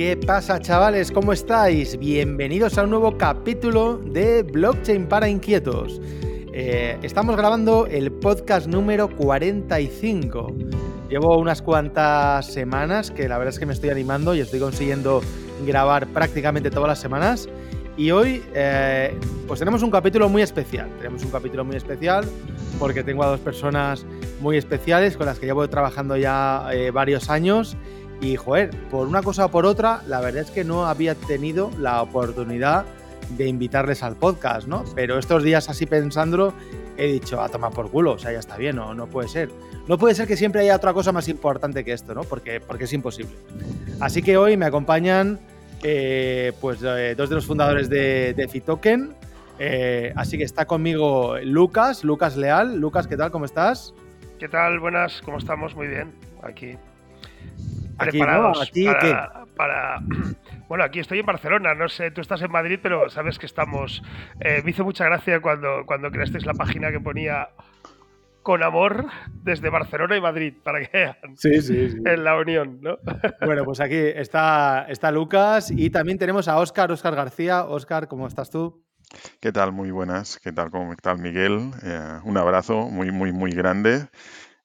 ¿Qué pasa chavales? ¿Cómo estáis? Bienvenidos a un nuevo capítulo de Blockchain para Inquietos. Eh, estamos grabando el podcast número 45. Llevo unas cuantas semanas que la verdad es que me estoy animando y estoy consiguiendo grabar prácticamente todas las semanas. Y hoy eh, pues tenemos un capítulo muy especial. Tenemos un capítulo muy especial porque tengo a dos personas muy especiales con las que llevo trabajando ya eh, varios años. Y, joder, por una cosa o por otra, la verdad es que no había tenido la oportunidad de invitarles al podcast, ¿no? Pero estos días así pensándolo, he dicho, a tomar por culo, o sea, ya está bien, no, no puede ser. No puede ser que siempre haya otra cosa más importante que esto, ¿no? Porque, porque es imposible. Así que hoy me acompañan eh, pues eh, dos de los fundadores de, Fitoken. Eh, así que está conmigo Lucas, Lucas Leal. Lucas, ¿qué tal? ¿Cómo estás? ¿Qué tal? Buenas, ¿cómo estamos? Muy bien, aquí. Aquí, Preparados ¿no? Aquí, para, para- Bueno, aquí estoy en Barcelona, no sé, tú estás en Madrid, pero sabes que estamos... eh, me hizo mucha gracia cuando, cuando creasteis la página que ponía con amor desde Barcelona y Madrid, para que vean Sí, sí, sí. en la unión, ¿no? Bueno, pues aquí está, está Lucas y también tenemos a Óscar, Óscar García. Óscar, ¿cómo estás tú? ¿Qué tal? Muy buenas. ¿Qué tal? ¿Cómo tal, Miguel? Eh, un abrazo muy, muy, muy grande.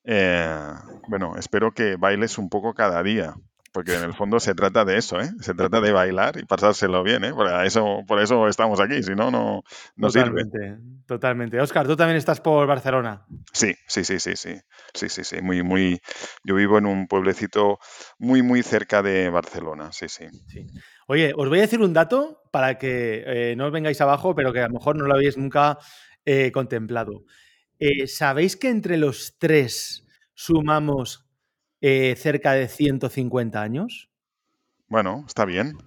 Eh, bueno, espero que bailes un poco cada día, porque en el fondo se trata de eso, ¿eh? Se trata de bailar y pasárselo bien, ¿eh? Por eso, por eso estamos aquí, si no, no, no sirve. totalmente, totalmente. Óscar, tú también estás por Barcelona. Sí, sí, sí, sí, sí. Sí, sí, sí. Muy, muy. Yo vivo en un pueblecito muy, muy cerca de Barcelona. Sí, sí. Sí. Oye, os voy a decir un dato para que eh, no os vengáis abajo, pero que a lo mejor no lo habéis nunca eh, contemplado. Eh, ¿Sabéis que entre los tres sumamos eh, cerca de 150 años? Bueno, está bien.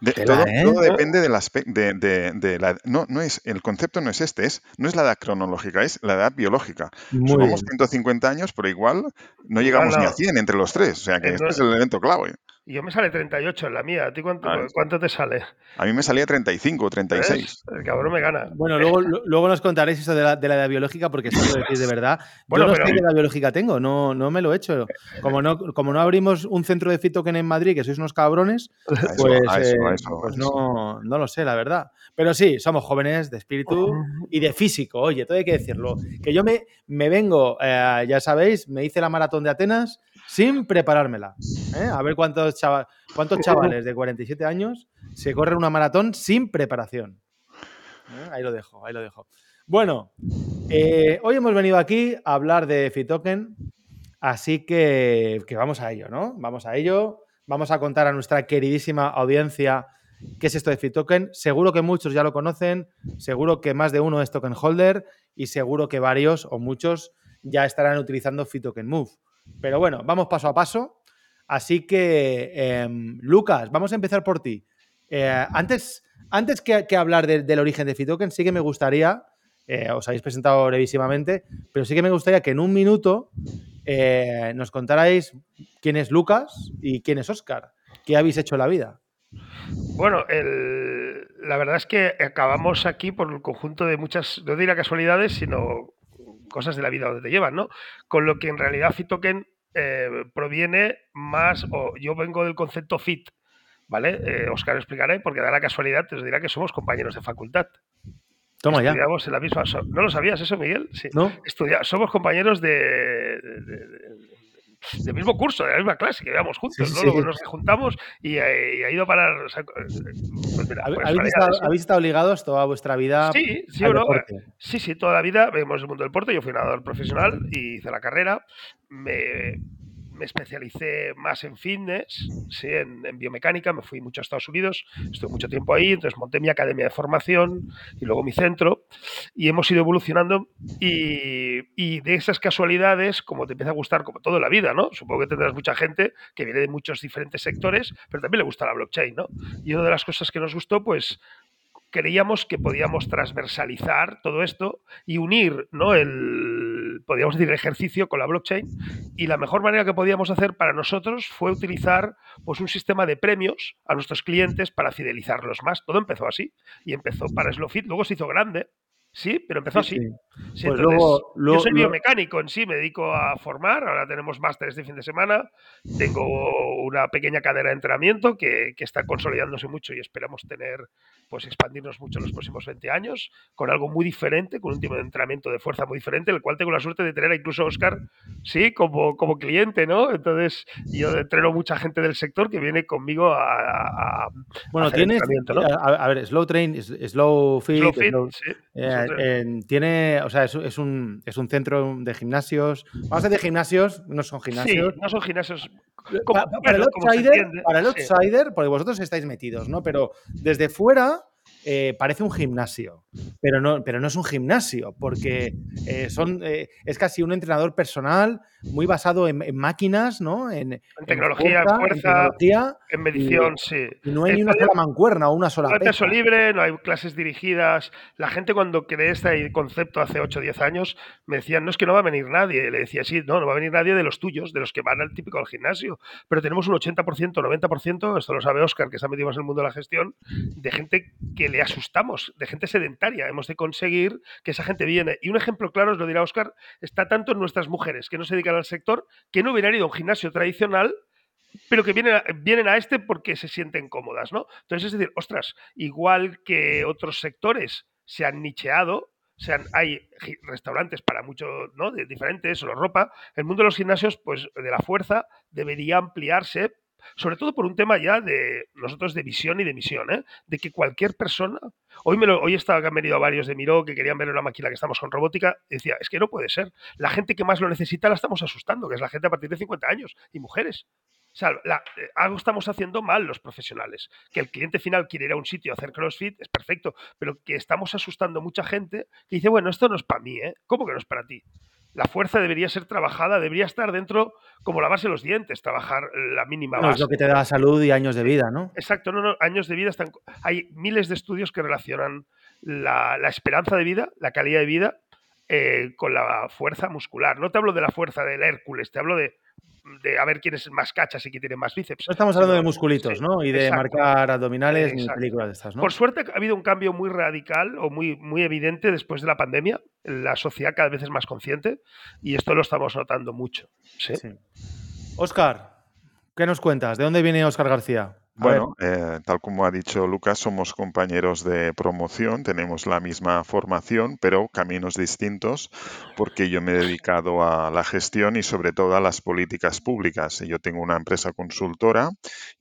De- todo, ¿eh? todo depende del aspecto de, de- de la no, no es el concepto no es este, es no es la edad cronológica, es la edad biológica. Muy Sumamos bien. 150 años, pero igual no llegamos ni a no. 100 entre los tres, o sea que este es el elemento clave. Y yo me sale 38 en la mía, ¿a ti cuánto, Ah, cuánto te sale? A mí me salía 35 o 36. ¿Ves? El cabrón me gana. Bueno, luego, lu- luego nos contaréis eso de la, de la edad biológica, porque eso lo decís de verdad. Bueno, Yo no pero- sé qué edad biológica tengo, no, no me lo he hecho. Como no, como no abrimos un centro de Fitoken en Madrid, que sois unos cabrones, eso, pues, eso, eh, eso, pues no, no lo sé, la verdad. Pero sí, somos jóvenes de espíritu y de físico, oye, todo hay que decirlo. Que yo me, me vengo, eh, ya sabéis, me hice la maratón de Atenas sin preparármela. ¿eh? A ver cuántos, chava- cuántos chavales de 47 años se corren una maratón sin preparación. ¿Eh? Ahí lo dejo, ahí lo dejo. Bueno, eh, hoy hemos venido aquí a hablar de Fitoken, así que, que vamos a ello, ¿no? Vamos a ello. Vamos a contar a nuestra queridísima audiencia qué es esto de Fitoken. Seguro que muchos ya lo conocen, seguro que más de uno es token holder y seguro que varios o muchos ya estarán utilizando Fitoken Move. Pero bueno, vamos paso a paso. Así que, em, Lucas, vamos a empezar por ti. Eh, antes, antes que, hablar de- del origen de Fitoken, sí que me gustaría, eh, os habéis presentado brevísimamente, pero sí que me gustaría que en un minuto eh, nos contarais quién es Lucas y quién es Oscar. ¿Qué habéis hecho en la vida? Bueno, la verdad es que acabamos aquí por el conjunto de muchas, no diría casualidades, sino cosas de la vida donde te llevan, ¿no? Con lo que en realidad Fitoken eh, proviene más, o yo vengo del concepto fit, ¿vale? Eh, Oscar explicaré, porque da la casualidad, te os dirá que somos compañeros de facultad. Toma ya. Estudiamos en la misma. ¿No lo sabías eso, Miguel? Sí. ¿No? Estudia- somos compañeros de, de- de- de- del mismo curso, de la misma clase, que íbamos juntos, Sí, ¿no? sí. Luego nos juntamos y, eh, y ha ido a parar. o sea, pues mira, ¿Hab- pues ¿Habéis, estado, ¿no? habéis estado ligados toda vuestra vida Sí, sí al no. deporte? Sí, sí, toda la vida vemos el mundo del deporte. Yo fui nadador profesional y hice la carrera. Me, me especialicé más en fitness, sí, en, biomecánica. Me fui mucho a Estados Unidos, estuve mucho tiempo ahí. Entonces monté mi academia de formación y luego mi centro. Y hemos ido evolucionando. Y, de esas casualidades, como te empieza a gustar, como todo en la vida, ¿no? Supongo que tendrás mucha gente que viene de muchos diferentes sectores, pero también le gusta la blockchain, ¿no? Y una de las cosas que nos gustó, pues creíamos que podíamos transversalizar todo esto y unir, ¿no? El, podríamos decir, el ejercicio con la blockchain. Y la mejor manera que podíamos hacer para nosotros fue utilizar pues, un sistema de premios a nuestros clientes para fidelizarlos más. Todo empezó así. Y empezó para SlowFit, luego se hizo grande. Sí, pero empezó así. Sí. Sí, Pues luego- yo soy luego- biomecánico en sí, me dedico a formar, ahora tenemos másteres de fin de semana, tengo una pequeña cadena de entrenamiento que, que está consolidándose mucho y esperamos tener, pues expandirnos mucho en los próximos 20 años, con algo muy diferente, con un tipo de entrenamiento de fuerza muy diferente, el cual tengo la suerte de tener a incluso a Oscar, sí, como, como cliente, ¿no? Entonces, yo entreno mucha gente del sector que viene conmigo a... a- a Bueno, hacer tienes. entrenamiento, ¿no? A, a ver, Slow Train, Slow Fit. Slow Fit, Slow- sí, eh, Tiene, o sea, es, es un, es un centro de gimnasios. Vamos a decir gimnasios, no son Sí, gimnasios. no son gimnasios como- para, el para sí. outsider, porque vosotros estáis metidos, ¿no? Pero desde fuera eh, parece un gimnasio, pero no, pero no es un gimnasio, porque eh, son, eh, es casi un entrenador personal muy basado en, en máquinas, ¿no? En, en tecnología, en en fuerza, tecnología, En medición, sí. y no hay ni Eh, una sola mancuerna o una sola No hay peso libre, no hay clases dirigidas. La gente cuando creé este concepto hace 8 o 10 años me decían, no es que no va a venir nadie. Le decía, sí, no, no va a venir nadie de los tuyos, de los que van al típico al gimnasio. Pero tenemos un 80%, 90%, esto lo sabe Oscar, que está metido más en el mundo de la gestión, de gente que le asustamos, de gente sedentaria. Hemos de conseguir que esa gente viene. Y un ejemplo claro, os lo dirá Oscar, está tanto en nuestras mujeres que no se dedican al sector, que no hubieran ido a un gimnasio tradicional pero que vienen a, vienen a este porque se sienten cómodas, ¿no? Entonces, es decir, ostras, igual que otros sectores se han nicheado, se han- hay restaurantes para mucho, ¿no? De diferentes, o la ropa, el mundo de los gimnasios, pues de la fuerza, debería ampliarse, sobre todo por un tema ya de nosotros de visión y de misión, ¿eh? De que cualquier persona, hoy me hoy estaba han venido varios de Miró que querían ver una máquina que estamos con robótica, y decía, es que no puede ser, la gente que más lo necesita la estamos asustando, que es la gente a partir de 50 años, y mujeres. O sea, la- eh, algo estamos haciendo mal los profesionales. Que el cliente final quiere ir a un sitio a hacer CrossFit es perfecto, pero que estamos asustando mucha gente que dice, bueno, esto no es para mí, ¿eh? ¿Cómo que no es para ti? La fuerza debería ser trabajada, debería estar dentro como lavarse los dientes, trabajar la mínima Bueno, es base. lo que te da salud y años de vida, ¿no? Exacto, no, no, años de vida están. Hay miles de estudios que relacionan la, la esperanza de vida, la calidad de vida, eh, con la fuerza muscular. No te hablo de la fuerza del Hércules, te hablo de, de a ver quién es más cachas y quién tiene más bíceps. No estamos hablando de musculitos, sí, ¿no? Y de exacto. marcar abdominales ni Exacto. películas de estas, ¿no? Por suerte ha habido un cambio muy radical o muy, muy evidente después de la pandemia. La sociedad cada vez es más consciente y esto lo estamos notando mucho. ¿sí? Sí. Óscar, ¿qué nos cuentas? ¿De dónde viene Óscar García? Bueno, eh, tal como ha dicho Lucas, somos compañeros de promoción, tenemos la misma formación, pero caminos distintos, porque yo me he dedicado a la gestión y sobre todo a las políticas públicas. Yo tengo una empresa consultora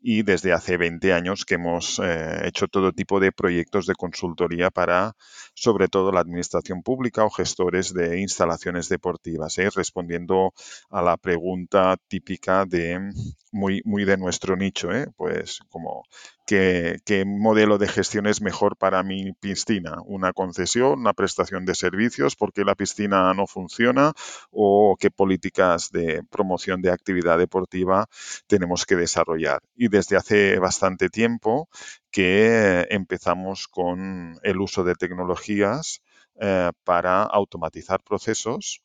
y desde hace 20 años que hemos eh, hecho todo tipo de proyectos de consultoría para, sobre todo, la administración pública o gestores de instalaciones deportivas, ¿eh? respondiendo a la pregunta típica de muy, muy de nuestro nicho, ¿eh? pues como ¿qué, qué modelo de gestión es mejor para mi piscina, una concesión, una prestación de servicios, porque la piscina no funciona o qué políticas de promoción de actividad deportiva tenemos que desarrollar. Y desde hace bastante tiempo que empezamos con el uso de tecnologías eh, para automatizar procesos.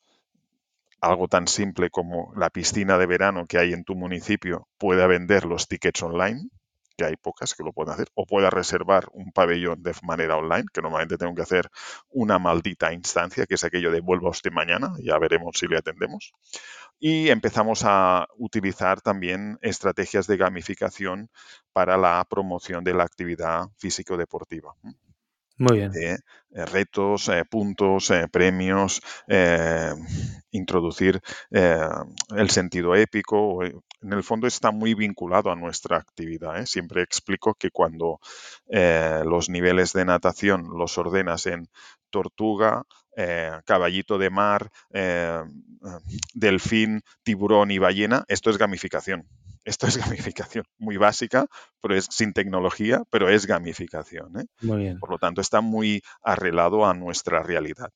Algo tan simple como la piscina de verano que hay en tu municipio pueda vender los tickets online, que hay pocas que lo pueden hacer, o pueda reservar un pabellón de manera online, que normalmente tengo que hacer una maldita instancia, que es aquello de vuelva usted mañana, ya veremos si le atendemos. Y empezamos a utilizar también estrategias de gamificación para la promoción de la actividad físico-deportiva Muy bien. de eh, retos, eh, puntos, eh, premios, eh, introducir eh, el sentido épico. En el fondo está muy vinculado a nuestra actividad. ¿eh? Siempre explico que cuando eh, los niveles de natación los ordenas en tortuga, eh, caballito de mar, delfín, tiburón y ballena, esto es gamificación. Esto es gamificación muy básica, pero es sin tecnología, pero es gamificación. Muy bien. Por lo tanto, está muy arreglado a nuestra realidad.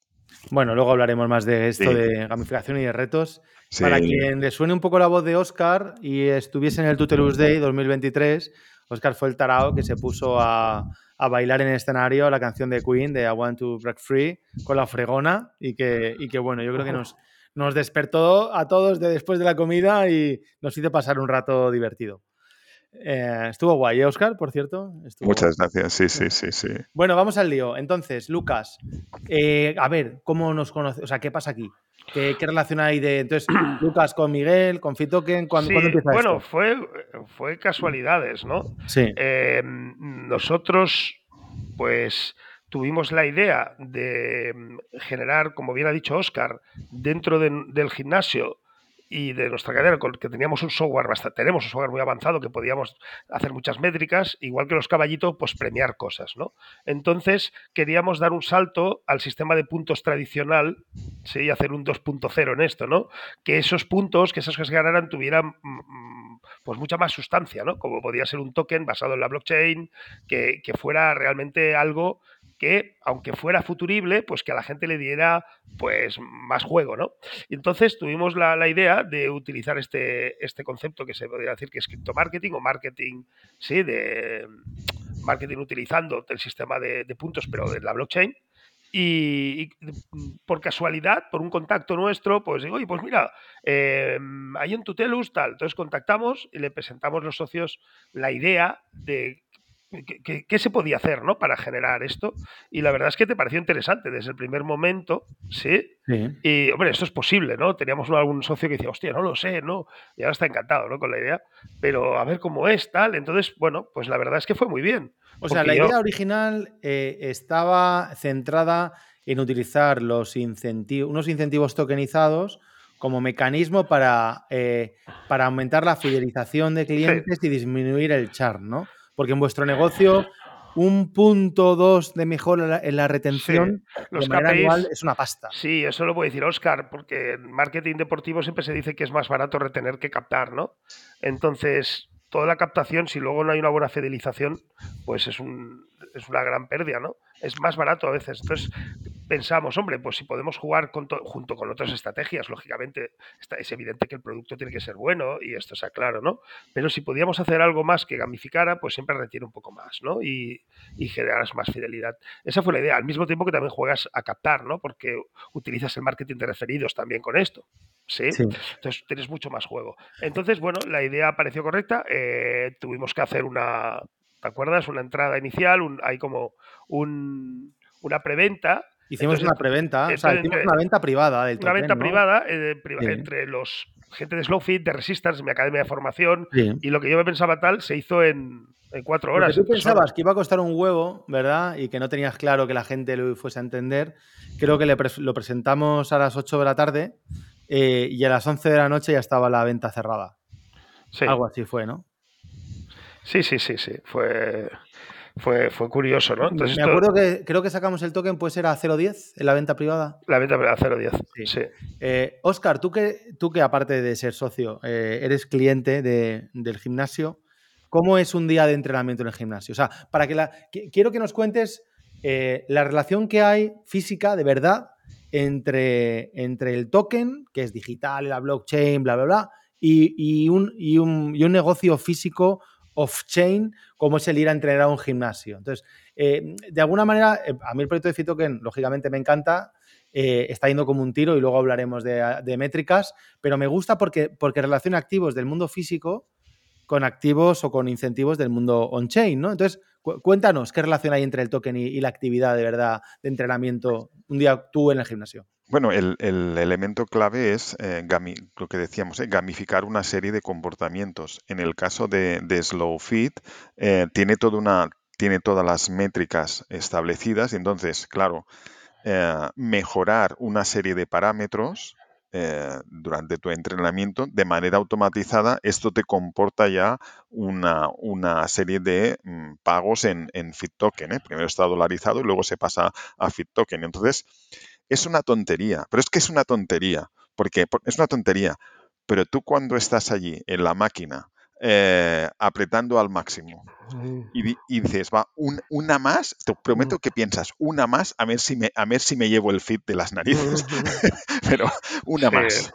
Bueno, luego hablaremos más de esto Sí. de gamificación y de retos. Sí, Para quien le suene un poco la voz de Oscar y estuviese en el Tutelus Day 2023, Oscar fue el tarao que se puso a, a bailar en el escenario la canción de Queen de I Want to Break Free con la fregona y que, y que bueno, yo creo que nos, nos despertó a todos de después de la comida y nos hizo pasar un rato divertido. Eh, estuvo guay, ¿eh, Oscar, por cierto? Estuvo Muchas guay. gracias, sí, sí, sí, sí. Bueno, vamos al lío. Entonces, Lucas, eh, a ver, ¿cómo nos conoce? O sea, ¿qué pasa aquí? ¿Qué, qué relación hay de. Entonces, Lucas con Miguel, con Fitoken? ¿Cuándo, Sí, ¿cuándo empieza bueno, esto? fue, fue casualidades, ¿no? Sí. Eh, nosotros, pues, tuvimos la idea de mm, generar, como bien ha dicho Oscar, dentro de- del gimnasio y de nuestra cadena, que teníamos un software bastante, tenemos un software muy avanzado que podíamos hacer muchas métricas, igual que los caballitos, pues premiar cosas, ¿no? Entonces queríamos dar un salto al sistema de puntos tradicional, sí, y hacer un 2.0 en esto, ¿no? Que esos puntos, que esas que se ganaran tuvieran mm, mm, pues mucha más sustancia, ¿no? Como podía ser un token basado en la blockchain, que, que fuera realmente algo que, aunque fuera futurible, pues que a la gente le diera pues más juego, ¿no? Y entonces tuvimos la, la idea de utilizar este, este concepto que se podría decir que es criptomarketing o marketing, sí, de marketing utilizando el sistema de, puntos, pero de la blockchain. Y, y, por casualidad, por un contacto nuestro, pues digo, oye, pues mira, eh, en Tutelus tal. Entonces contactamos y le presentamos los socios la idea de qué, se podía hacer ¿no? para generar esto. Y la verdad es que te pareció interesante desde el primer momento, ¿sí? Sí. Y, hombre, esto es posible, ¿no? Teníamos algún socio que decía, hostia, no lo sé, ¿no? Y ahora está encantado, ¿no? Con la idea. Pero a ver cómo es, tal. Entonces, bueno, pues la verdad es que fue muy bien. O sea, la yo- idea original eh, estaba centrada en utilizar los incentivos, unos incentivos tokenizados como mecanismo para, eh, para aumentar la fidelización de clientes y disminuir el churn, ¿no? Porque en vuestro negocio un punto dos de mejora en la, en la retención los de manera KPIs anual es una pasta. Sí, eso lo puede decir Oscar, porque en marketing deportivo siempre se dice que es más barato retener que captar, ¿no? Entonces, toda la captación, si luego no hay una buena fidelización, pues es, un, es una gran pérdida, ¿no? Es más barato a veces. Entonces, pensamos, hombre, pues si podemos jugar con junto con otras estrategias, lógicamente está, es evidente que el producto tiene que ser bueno y esto está claro, ¿no? Pero si podíamos hacer algo más que gamificara, pues siempre retiene un poco más, ¿no? Y, y generas más fidelidad. Esa fue la idea, al mismo tiempo que también juegas a captar, ¿no? Porque utilizas el marketing de referidos también con esto. ¿sí? Sí. Entonces tienes mucho más juego. Entonces, bueno, la idea pareció correcta. eh, tuvimos que hacer una, ¿te acuerdas? Una entrada inicial, un- hay como un, una preventa. Hicimos Entonces, una preventa, o sea, hicimos una venta privada del Una venta ¿no? privada eh, priva- Sí. entre los gente de Slowfit, de Resistance, mi academia de formación, Sí. y lo que yo me pensaba tal se hizo en, en cuatro Porque horas. tú en tres pensabas que iba a costar un huevo, ¿verdad? Y que no tenías claro que la gente lo fuese a entender. Creo que le lo presentamos a las 8 de la tarde eh, y a las 11 de la noche ya estaba la venta cerrada. Sí. Algo así fue, ¿no? Sí, sí, sí, sí. Fue, fue, fue curioso, ¿no? Entonces, Me esto- acuerdo que creo que sacamos el token, puede ser a 0.10 en la venta privada. la venta a 0.10. Sí. Sí. Eh, Oscar, tú que, tú que aparte de ser socio, eh, eres cliente de- del gimnasio, ¿cómo es un día de entrenamiento en el gimnasio? O sea, para que la. qui- Quiero que nos cuentes eh, la relación que hay física, de verdad, entre, entre el token, que es digital, la blockchain, bla, bla, bla, y, y un, y un- y un negocio físico off-chain, como es el ir a entrenar a un gimnasio. Entonces, eh, de alguna manera, eh, a mí el proyecto de Fitoken, lógicamente, me encanta. eh, está yendo como un tiro y luego hablaremos de, de métricas, pero me gusta porque, porque relaciona activos del mundo físico con activos o con incentivos del mundo on-chain, ¿no? Entonces, cu- cuéntanos qué relación hay entre el token y, la actividad de verdad de entrenamiento un día tú en el gimnasio. Bueno, el, el elemento clave es eh, lo que decíamos, eh, gamificar una serie de comportamientos. En el caso de, de SlowFit, eh, tiene, toda una, tiene todas las métricas establecidas y entonces, claro, mejorar una serie de parámetros eh, durante tu entrenamiento de manera automatizada, esto te comporta ya una, una serie de mm, pagos en, en Fit Token. ¿eh? Primero está dolarizado y luego se pasa a Fit Token. Entonces, es una tontería, pero es que es una tontería, porque por- es una tontería, pero tú cuando estás allí en la máquina eh, apretando al máximo. Y, di- y dices, va, un- una más, te prometo que piensas, una más, a ver si me, a ver si me llevo el fit de las narices, pero una Sí. más.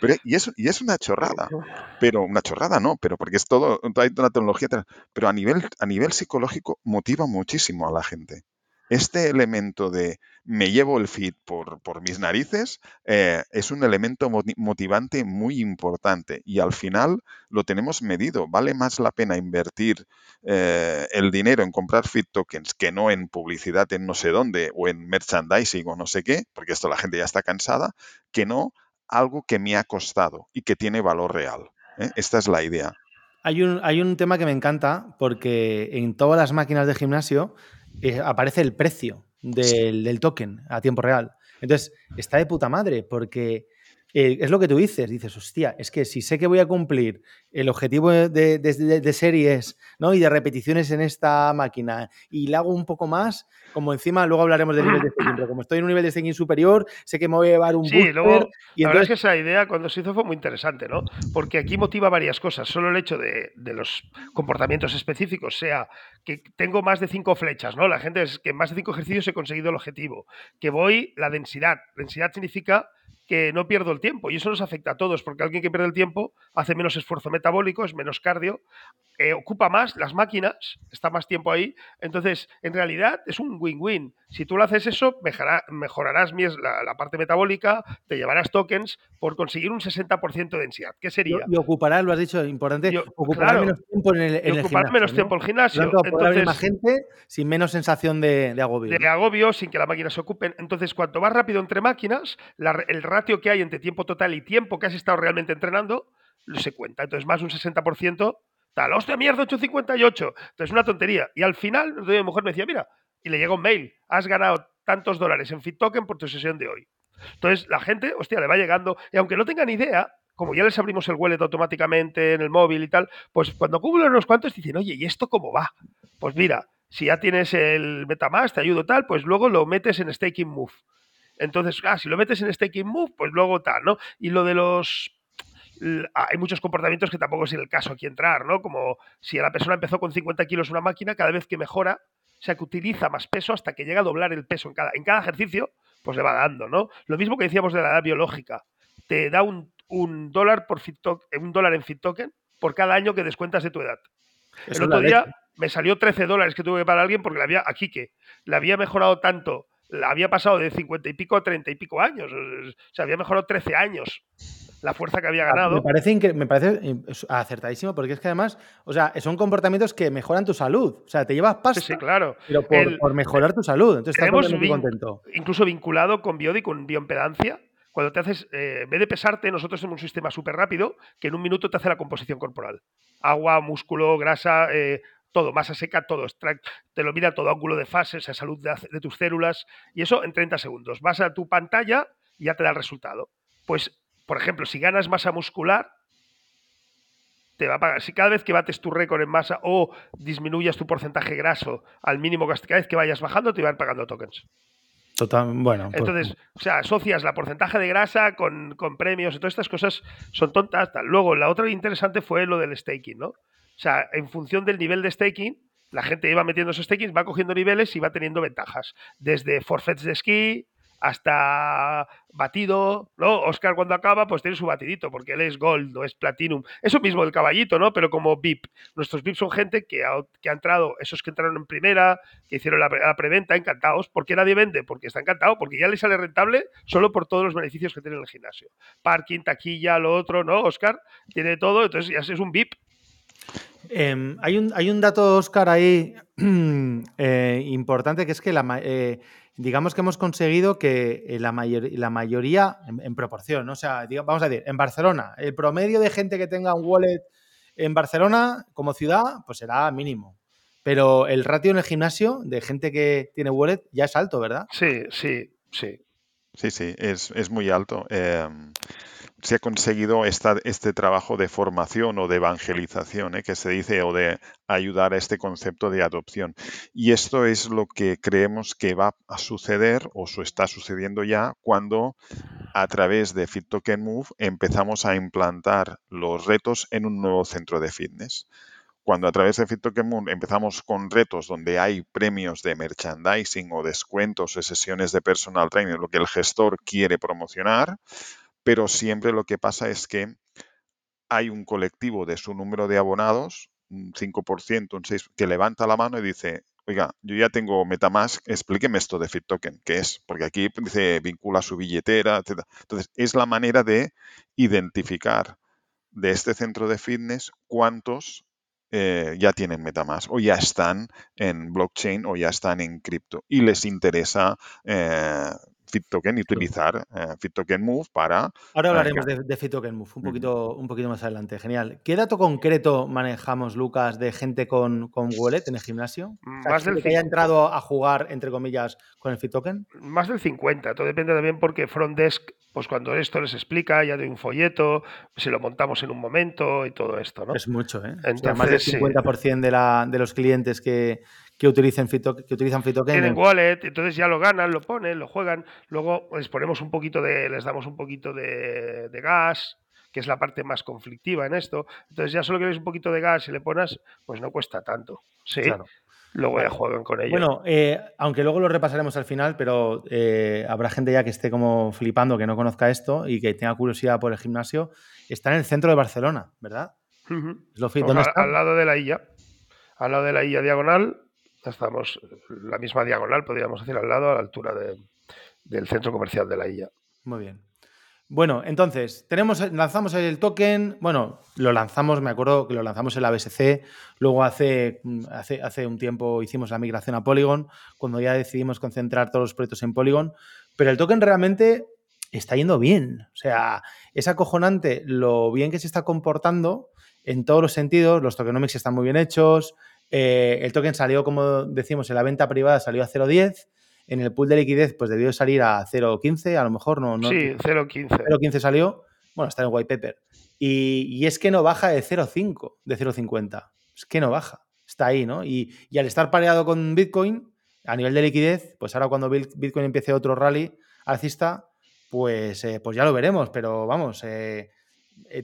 Pero, y, es, y es una chorrada, pero una chorrada no, pero porque es todo, hay toda la tecnología, pero a nivel, a nivel psicológico motiva muchísimo a la gente. Este elemento de me llevo el fit por, por mis narices eh, es un elemento motivante muy importante y al final lo tenemos medido. Vale más la pena invertir eh, el dinero en comprar fit tokens que no en publicidad en no sé dónde o en merchandising o no sé qué, porque esto la gente ya está cansada, que no algo que me ha costado y que tiene valor real. ¿eh? Esta es la idea. Hay un, hay un tema que me encanta porque en todas las máquinas de gimnasio eh, aparece el precio del, token a tiempo real. Entonces, está de puta madre, porque eh, es lo que tú dices, dices, hostia, es que si sé que voy a cumplir el objetivo de, series ¿no? y de repeticiones en esta máquina y le hago un poco más, como encima luego hablaremos del nivel de stacking, pero como estoy en un nivel de stacking superior, sé que me voy a llevar un sí, luego, y la verdad es que esa idea cuando se hizo fue muy interesante, ¿no? Porque aquí motiva varias cosas. Solo el hecho de, de los comportamientos específicos, sea que tengo más de cinco flechas, ¿no? La gente es que en más de cinco ejercicios he conseguido el objetivo. Que voy, la densidad. Densidad significa que no pierdo el tiempo y eso nos afecta a todos porque alguien que pierde el tiempo hace menos esfuerzo metabólico, es menos cardio, eh, ocupa más las máquinas, está más tiempo ahí, entonces en realidad es un win-win. Si tú lo haces eso, mejorarás la, parte metabólica, te llevarás tokens por conseguir un 60% de densidad. ¿Qué sería? Y, ocuparás, lo has dicho, importante, ocuparás menos tiempo en el, en gimnasio. menos tiempo en el gimnasio. Entonces, más gente sin menos sensación de, agobio. De agobio, sin que la máquina se ocupen. Entonces, cuanto más rápido entre máquinas, el ratio que hay entre tiempo total y tiempo que has estado realmente entrenando, se cuenta. Entonces, más de un 60% tal, hostia mierda, 858. Entonces, una tontería. Y al final, mi mujer me decía, mira, y le llega un mail, has ganado tantos dólares en Fit Token por tu sesión de hoy. Entonces la gente, hostia, le va llegando, y aunque no tengan idea, como ya les abrimos el wallet automáticamente en el móvil y tal, pues cuando acumulan unos cuantos dicen, oye, ¿y esto cómo va? Pues mira, si ya tienes el Metamask, te ayudo tal, pues luego lo metes en Staking Move. Entonces, ah, si lo metes en Staking Move, pues luego tal, ¿no? Y lo de los hay muchos comportamientos que tampoco es el caso aquí entrar, ¿no? Como si la persona empezó con 50 kilos una máquina, cada vez que mejora, o sea, que utiliza más peso hasta que llega a doblar el peso en cada, en cada ejercicio, pues le va dando, ¿no? Lo mismo que decíamos de la edad biológica. Te da un, dólar por un dólar en Fit Token por cada año que descuentas de tu edad. el otro día me salió 13 dólares que tuve que pagar a alguien porque le había, aquí que le había mejorado tanto, la había pasado de 50 y pico a 30 y pico años, o sea, había mejorado 13 años la fuerza que había ah, ganado. Me parece, me parece acertadísimo porque es que además, o sea, son comportamientos que mejoran tu salud. O sea, te llevas pasta. Sí, claro. Pero por, mejorar tu salud. Entonces estás muy contento. Incluso vinculado con bio y con bioimpedancia. Cuando te haces, eh, en vez de pesarte, nosotros tenemos un sistema súper rápido que en un minuto te hace la composición corporal. Agua, músculo, grasa, eh, todo, masa seca, todo. Te lo mira todo ángulo de fase, esa salud de, de, tus células. Y eso en 30 segundos. Vas a tu pantalla y ya te da el resultado. Pues por ejemplo, si ganas masa muscular, te va a pagar. Si cada vez que bates tu récord en masa o disminuyas tu porcentaje graso al mínimo, cada vez que vayas bajando, te van pagando tokens. Total, bueno. Pues Entonces, o sea, asocias la porcentaje de grasa con, premios y todas estas cosas son tontas. Luego, la otra interesante fue lo del staking, ¿no? O sea, en función del nivel de staking, la gente iba metiendo esos stakings, va cogiendo niveles y va teniendo ventajas. Desde forfeits de esquí, hasta batido, ¿no? Oscar cuando acaba, pues tiene su batidito, porque él es gold, no es platinum. Eso mismo del caballito, ¿no? Pero como VIP. Nuestros VIP son gente que ha, que ha entrado, esos que entraron en primera, que hicieron la, preventa, encantados. ¿Por qué nadie vende? Porque está encantado, porque ya le sale rentable solo por todos los beneficios que tiene en el gimnasio. Parking, taquilla, lo otro, ¿no? Oscar tiene todo, entonces ya es un VIP. Em, hay, un, hay un dato, Oscar, ahí eh, importante, que es que la, eh, digamos que hemos conseguido que eh, la, la mayoría, en, proporción, o sea, vamos a decir, en Barcelona, el promedio de gente que tenga un wallet en Barcelona como ciudad, pues será mínimo. Pero el ratio en el gimnasio de gente que tiene wallet ya es alto, ¿verdad? Sí, sí, sí. Sí, sí, es, es muy alto. Eh, se ha conseguido este trabajo de formación o de evangelización, ¿eh? que se dice, o de ayudar a este concepto de adopción. Y esto es lo que creemos que va a suceder, o está sucediendo ya, cuando a través de Fit Token Move empezamos a implantar los retos en un nuevo centro de fitness cuando a través de Fit Token Move empezamos con retos donde hay premios de merchandising o descuentos o sesiones de personal training, lo que el gestor quiere promocionar, pero siempre lo que pasa es que hay un colectivo de su número de abonados, un 5%, un 6%, que levanta la mano y dice, oiga, yo ya tengo Metamask, explíqueme esto de FitToken, ¿qué es? Porque aquí dice vincula su billetera, etc. Entonces, es la manera de identificar de este centro de fitness cuántos eh, ya tienen Metamask o ya están en blockchain o ya están en cripto y les interesa eh, FitToken y utilizar eh, FitToken Move para... Ahora hablaremos de, de FitToken Move un poquito, un poquito más adelante. Genial. ¿Qué dato concreto manejamos, Lucas, de gente con, con wallet en el gimnasio? Más del que haya entrado a jugar, entre comillas, con el FitToken. Más del 50. Todo depende también porque Frontdesk, pues cuando esto les explica, ya doy un folleto, si lo montamos en un momento y todo esto, ¿no? Es mucho, ¿eh? Entonces, o sea, más del sí. 50% de, la, de los clientes que, que utilicen FitToken, que utilizan FitToken Tienen wallet, entonces ya lo ganan, lo ponen, lo juegan, luego les ponemos un poquito de, les damos un poquito de, de gas, que es la parte más conflictiva en esto. Entonces ya solo quieres un poquito de gas y le pones, pues no cuesta tanto. Sí. Claro. Luego ya juegan con ello. Bueno, eh, aunque luego lo repasaremos al final, pero eh, habrá gente ya que esté como flipando, que no conozca esto y que tenga curiosidad por el gimnasio. Está en el centro de Barcelona, ¿verdad? Slowfit, Vamos ¿dónde a- está? al lado de la Illa. Al lado de la Illa diagonal, estamos la misma diagonal, podríamos decir, al lado, a la altura de- del centro comercial de la Illa. Muy bien. Bueno, entonces, tenemos, lanzamos el token, bueno, lo lanzamos, me acuerdo que lo lanzamos en la BSC, luego hace, hace, hace un tiempo hicimos la migración a Polygon, cuando ya decidimos concentrar todos los proyectos en Polygon, pero el token realmente está yendo bien, o sea, es acojonante lo bien que se está comportando en todos los sentidos, los tokenomics están muy bien hechos, eh, el token salió, como decimos, en la venta privada salió a 0.10, en el pool de liquidez pues debió salir a 0.15, a lo mejor no, no sí, 0.15. 0.15 salió, bueno, está en el white paper. Y, y es que no baja de 0.5, de 0.50. Es que no baja. Está ahí, ¿no? Y, y al estar pareado con Bitcoin, a nivel de liquidez, pues ahora cuando Bit- Bitcoin empiece otro rally alcista, pues, eh, pues ya lo veremos. Pero vamos, eh,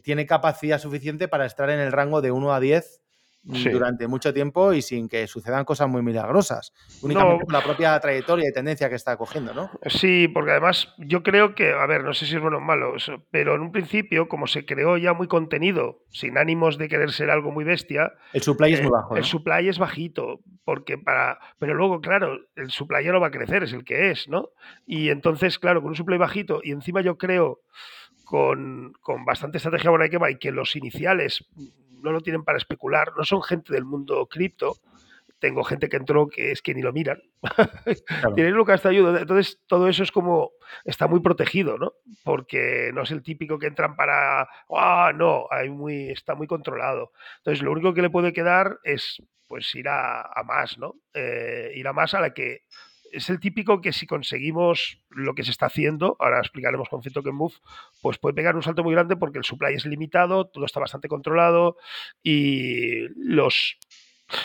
tiene capacidad suficiente para estar en el rango de 1 a 10 mm, Sí. durante mucho tiempo y sin que sucedan cosas muy milagrosas. Únicamente No. por la propia trayectoria y tendencia que está cogiendo, ¿no? Sí, porque además yo creo que, a ver, no sé si es bueno o malo, pero en un principio, como se creó ya muy contenido, sin ánimos de querer ser algo muy bestia, El supply es eh, muy bajo. el ¿no? supply es bajito, porque para, pero luego, claro, el supply ya no va a crecer, es el que es, ¿no? Y entonces, claro, con un supply bajito, y encima yo creo con, con bastante estrategia buena que va y que los iniciales no lo tienen para especular, no son gente del mundo cripto. Tengo gente que entró que es que ni lo miran. Tienen Lucas te ayuda. Entonces, todo eso es como. Está muy protegido, ¿no? Porque no es el típico que entran para. ¡Ah! no, hay muy, está muy controlado. Entonces, lo único que le puede quedar es pues ir a, a más, ¿no? Eh, ir a más a la que es el típico que si conseguimos lo que se está haciendo, ahora explicaremos con FitToken Move, pues puede pegar un salto muy grande porque el supply es limitado, todo está bastante controlado y los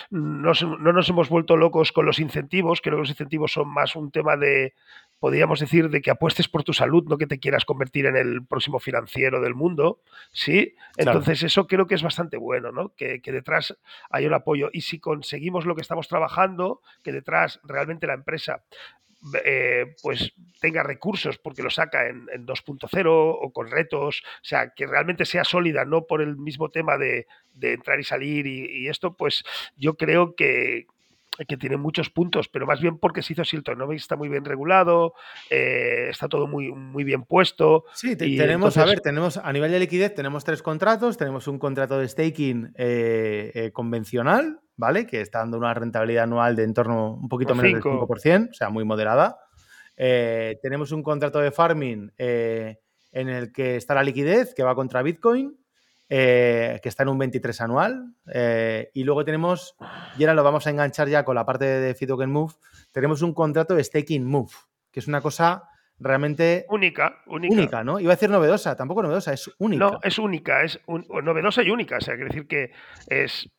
nos- no nos hemos vuelto locos con los incentivos, creo que los incentivos son más un tema de, podríamos decir, de que apuestes por tu salud, no que te quieras convertir en el próximo financiero del mundo, ¿sí? Claro. Entonces eso creo que es bastante bueno, ¿no? Que, que detrás hay un apoyo. Y si conseguimos lo que estamos trabajando, que detrás realmente la empresa eh, pues tenga recursos porque lo saca en, en 2.0 o con retos, o sea, que realmente sea sólida, no por el mismo tema de, de entrar y salir y, y esto, pues yo creo que, que tiene muchos puntos, pero más bien porque se hizo el tokenomics está muy bien regulado, eh, está todo muy, muy bien puesto. Sí, te- tenemos, a ver, tenemos a nivel de liquidez, tenemos tres contratos. Tenemos un contrato de staking eh, eh, convencional, ¿vale? Que está dando una rentabilidad anual de en torno un poquito menos del 5%, o sea, muy moderada. Eh, tenemos un contrato de farming eh, en el que está la liquidez, que va contra Bitcoin, eh, que está en un 23 anual. eh, y luego tenemos, y ahora lo vamos a enganchar ya con la parte de FitToken Move, tenemos un contrato de staking Move, que es una cosa realmente Única, única. única, ¿no? Iba a decir novedosa, tampoco novedosa, es única. No, es única, es un- novedosa y única. O sea, quiere decir que es.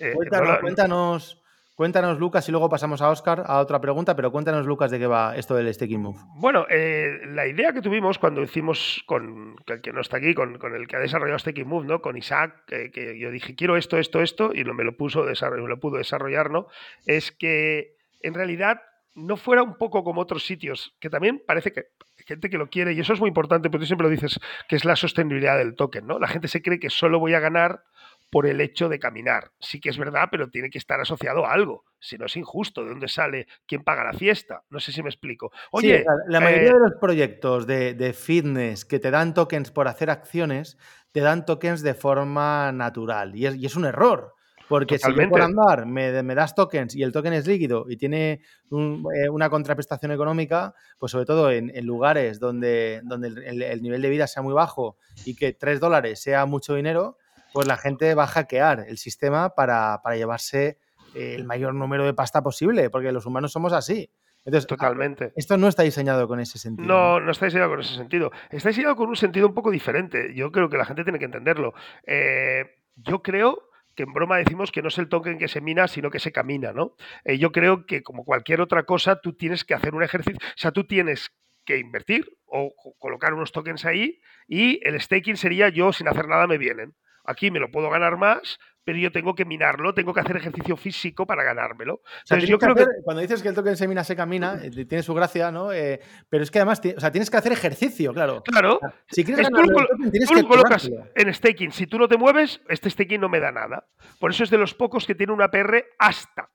eh, cuéntanos, no la- cuéntanos, cuéntanos, Lucas, y luego pasamos a Oscar a otra pregunta, pero cuéntanos, Lucas, de qué va esto del staking move. Bueno, eh, la idea que tuvimos cuando hicimos con que, que no está aquí, con, con el que ha desarrollado Staking Move, ¿no? Con Isaac, que, que yo dije quiero esto, esto, esto, y lo, me lo puso me lo pudo desarrollar, ¿no? Es que en realidad no fuera un poco como otros sitios, que también parece que hay gente que lo quiere, y eso es muy importante, porque tú siempre lo dices, que es la sostenibilidad del token, ¿no? La gente se cree que solo voy a ganar por el hecho de caminar. Sí que es verdad, pero tiene que estar asociado a algo. Si no es injusto, ¿de dónde sale? ¿Quién paga la fiesta? No sé si me explico. Oye, Sí, la, la mayoría eh, de los proyectos de, de fitness que te dan tokens por hacer acciones, te dan tokens de forma natural. Y es, y es un error. Porque si yo por andar me, me das tokens y el token es líquido y tiene un- eh, una contraprestación económica, pues sobre todo en, en lugares donde, donde el, el- el nivel de vida sea muy bajo y que 3 dólares sea mucho dinero, pues la gente va a hackear el sistema para, para llevarse el mayor número de pasta posible, porque los humanos somos así. Entonces, totalmente. esto no está diseñado con ese sentido. No, no está diseñado con ese sentido. Está diseñado con un sentido un poco diferente. Yo creo que la gente tiene que entenderlo. Eh, yo creo que en broma decimos que no es el token que se mina, sino que se camina, ¿no? Eh, yo creo que como cualquier otra cosa, tú tienes que hacer un ejercicio, o sea, tú tienes que invertir o co- colocar unos tokens ahí y el staking sería yo sin hacer nada me vienen. Aquí me lo puedo ganar más, pero yo tengo que minarlo, tengo que hacer ejercicio físico para ganármelo. O sea, Entonces tienes yo que creo que hacer- cuando dices que el token se mina, se camina, eh, tiene su gracia, ¿no? Eh, pero es que además, o sea, tienes que hacer ejercicio, claro. Claro, Si quieres ganar lo el colo- token, tienes tú que lo colocas en staking. Si tú no te mueves, este staking no me da nada. Por eso es de los pocos que tiene una PR hasta.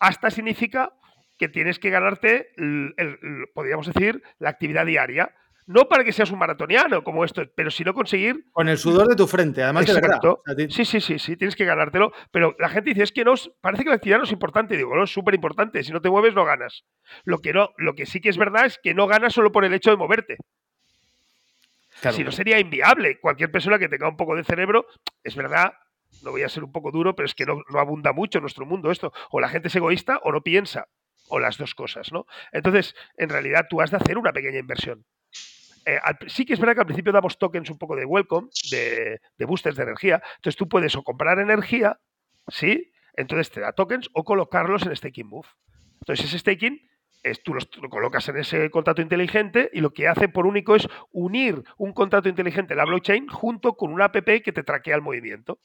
Hasta significa que tienes que ganarte, el- el- el- podríamos decir, la actividad diaria. No para que seas un maratoniano como esto, pero sino conseguir. Con el sudor de tu frente, además de verdad. Exacto. Sea, ti- Sí, sí, sí, sí, tienes que ganártelo. Pero la gente dice, es que no, parece que la actividad no es importante. Digo, no, es súper importante. Si no te mueves, no ganas. Lo que, no, lo que sí que es verdad es que no ganas solo por el hecho de moverte. claro. Si no sería inviable. Cualquier persona que tenga un poco de cerebro, es verdad, no voy a ser un poco duro, pero es que no, no abunda mucho en nuestro mundo esto. O la gente es egoísta o no piensa. O las dos cosas, ¿no? Entonces, en realidad, tú has de hacer una pequeña inversión. Eh, al- sí que es verdad que al principio damos tokens un poco de welcome, de, de boosters de energía. Entonces tú puedes o comprar energía, ¿sí? Entonces te da tokens o colocarlos en staking move. Entonces ese staking es, tú los, lo colocas en ese contrato inteligente y lo que hace por único es unir un contrato inteligente en la blockchain junto con una app que te traquea el movimiento.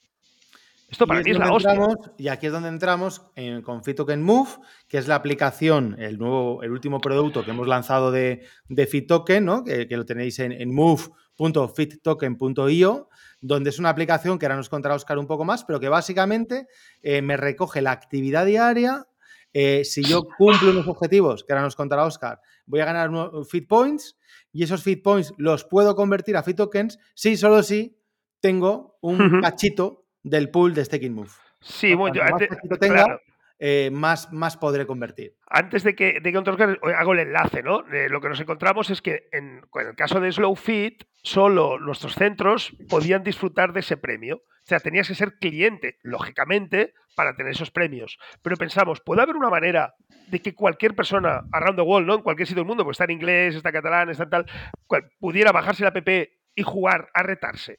Esto para es es la hostia. entramos- y aquí es donde entramos en, con FitToken Move, que es la aplicación, el nuevo, el último producto que hemos lanzado de, de FitToken, ¿no? que, que lo tenéis en, en move.fittoken.io, donde es una aplicación que ahora nos contará Oscar un poco más, pero que básicamente eh, me recoge la actividad diaria. eh, si yo cumplo unos objetivos, que ahora nos contará Oscar, voy a ganar unos Fit Points y esos Fit Points los puedo convertir a Fit Tokens si solo si tengo un cachito del pool de Staking Move. Sí, bueno, yo más antes, tenga, claro, eh, más, más podré convertir. antes de que, de que Oscar, hago el enlace, ¿no? Eh, lo que nos encontramos es que en, en el caso de Slow Fit, solo nuestros centros podían disfrutar de ese premio. O sea, tenías que ser cliente, lógicamente, para tener esos premios. Pero pensamos, ¿puede haber una manera de que cualquier persona around the world, ¿no? En cualquier sitio del mundo, pues está en inglés, está en catalán, está en tal, cual- pudiera bajarse la app y jugar a retarse?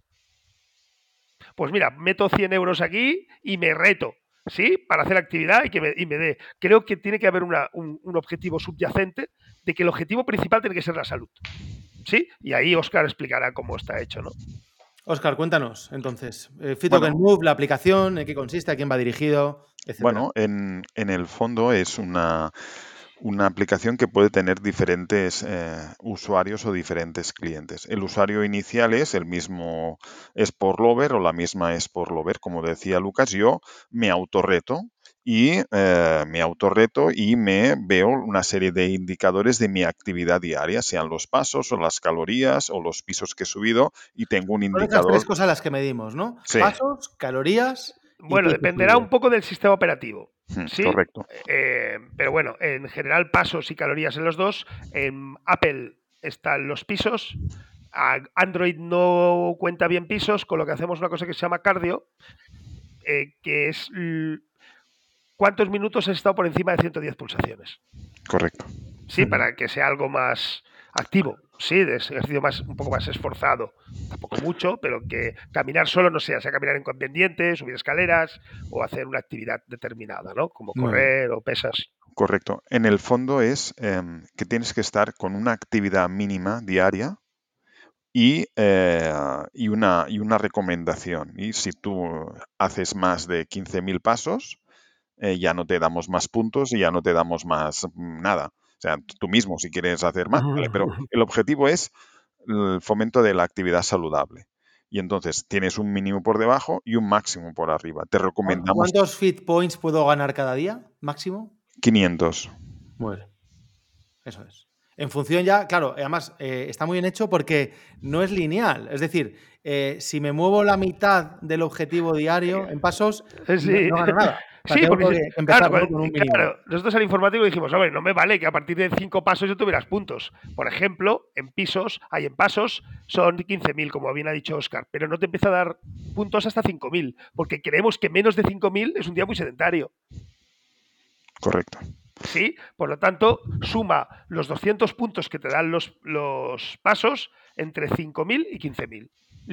Pues mira, meto 100 euros aquí y me reto. ¿sí? Para hacer actividad y que me, y me dé. Creo que tiene que haber una- un, un objetivo subyacente de que el objetivo principal tiene que ser la salud. ¿Sí? Y ahí Oscar explicará cómo está hecho, ¿no? Oscar, cuéntanos entonces. Eh, Bueno. Move, la aplicación, en qué consiste, a quién va dirigido, etc. Bueno, en, en el fondo es una, una aplicación que puede tener diferentes eh, usuarios o diferentes clientes. El usuario inicial es el mismo Sport Lover o la misma Sport Lover, como decía Lucas, yo me autorreto y eh, me autorreto y me veo una serie de indicadores de mi actividad diaria, sean los pasos o las calorías o los pisos que he subido y tengo un Son esas indicador. tres cosas las que medimos, ¿no? Sí. Pasos, calorías. Bueno, dependerá un poco del sistema operativo. Hmm, Sí. Correcto. Eh, pero bueno, en general pasos y calorías en los dos. En Apple están los pisos. Android no cuenta bien pisos, con lo que hacemos una cosa que se llama cardio, eh, que es cuántos minutos has estado por encima de 110 pulsaciones. Correcto. Sí, para que sea algo más activo, sí, de ejercicio más, un poco más esforzado. Tampoco mucho, pero que caminar solo no sea, sea caminar en subir escaleras o hacer una actividad determinada, ¿no? Como correr o pesas. Correcto. En el fondo es em, que tienes que estar con una actividad mínima diaria y, eh, y, una, y una recomendación. Y si tú haces más de 15.000 pasos, eh, ya no te damos más puntos y ya no te damos más mm, nada. O sea, tú mismo si quieres hacer más, ¿vale? pero el objetivo es el fomento de la actividad saludable. Y entonces tienes un mínimo por debajo y un máximo por arriba. Te recomendamos ¿Cuántos fit points puedo ganar cada día? ¿Máximo? 500. Muy bien. Eso es. En función ya, claro, además eh, está muy bien hecho porque no es lineal. Es decir, eh, si me muevo la mitad del objetivo diario en pasos, Eh, sí. no, no gano nada. O sea, Sí, porque empezar claro, ¿no? con un mínimo. claro, nosotros al informático dijimos, hombre, no me vale que a partir de cinco pasos yo tuvieras puntos. Por ejemplo, en pisos, hay en pasos, son 15.000, como bien ha dicho Oscar, pero no te empieza a dar puntos hasta 5.000, porque creemos que menos de 5.000 es un día muy sedentario. Correcto. ¿Sí? Por lo tanto, suma los 200 puntos que te dan los, los pasos entre 5.000 y 15.000.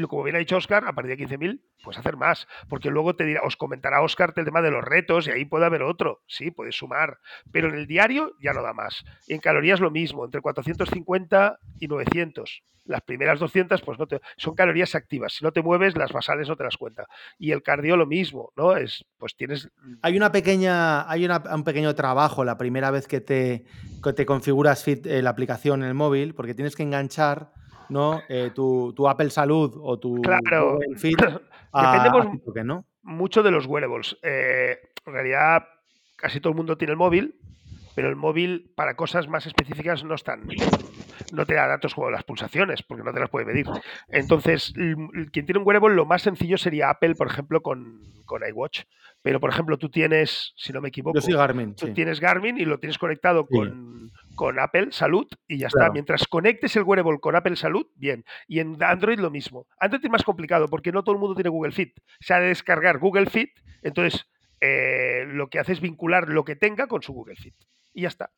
Como bien ha dicho Oscar, a partir de 15.000, pues hacer más. Porque luego te dirá, os comentará Oscar el tema de los retos y ahí puede haber otro. Sí, puedes sumar. Pero en el diario ya no da más. En calorías lo mismo, entre 450 y 900. Las primeras 200, pues no te, son calorías activas. Si no te mueves, las basales no te las cuenta. Y el cardio lo mismo, ¿no? Es, pues tienes Hay una pequeña, hay una- un pequeño trabajo la primera vez que te, que te configuras Fit, eh, la aplicación en el móvil, porque tienes que enganchar ¿no? Eh, tu, tu Apple Salud o tu Claro. Google Fit a, Dependemos- a TikTok, ¿no? mucho de los wearables. Eh, en realidad, casi todo el mundo tiene el móvil, pero el móvil para cosas más específicas no están. No te da datos como las pulsaciones, porque no te las puede medir. Entonces, l- quien tiene un wearable, lo más sencillo sería Apple, por ejemplo, con, con iWatch. Pero, por ejemplo, tú tienes, si no me equivoco, Yo soy Garmin, tú sí. tienes Garmin y lo tienes conectado Sí. con, con Apple Salud y ya Claro. está. Mientras conectes el wearable con Apple Salud, bien. Y en Android lo mismo. Android es más complicado porque no todo el mundo tiene Google Fit. Se ha de descargar Google Fit, entonces eh, lo que hace es vincular lo que tenga con su Google Fit. Y ya está.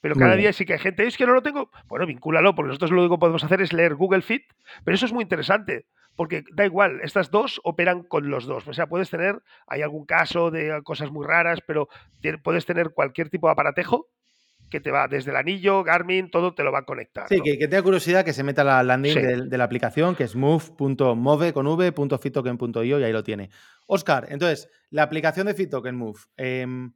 Pero cada día sí que hay gente, es que no lo tengo. Bueno, vincúlalo, porque nosotros lo único que podemos hacer es leer Google Fit, pero eso es muy interesante, porque da igual, estas dos operan con los dos. O sea, puedes tener, hay algún caso de cosas muy raras, pero puedes tener cualquier tipo de aparatejo que te va desde el anillo, Garmin, todo te lo va a conectar. Sí, ¿no? que, que tenga curiosidad que se meta la landing Sí. de, de la aplicación, que es move.move con v.fittoken.io y ahí lo tiene. Oscar, entonces, la aplicación de Fittoken Move, em,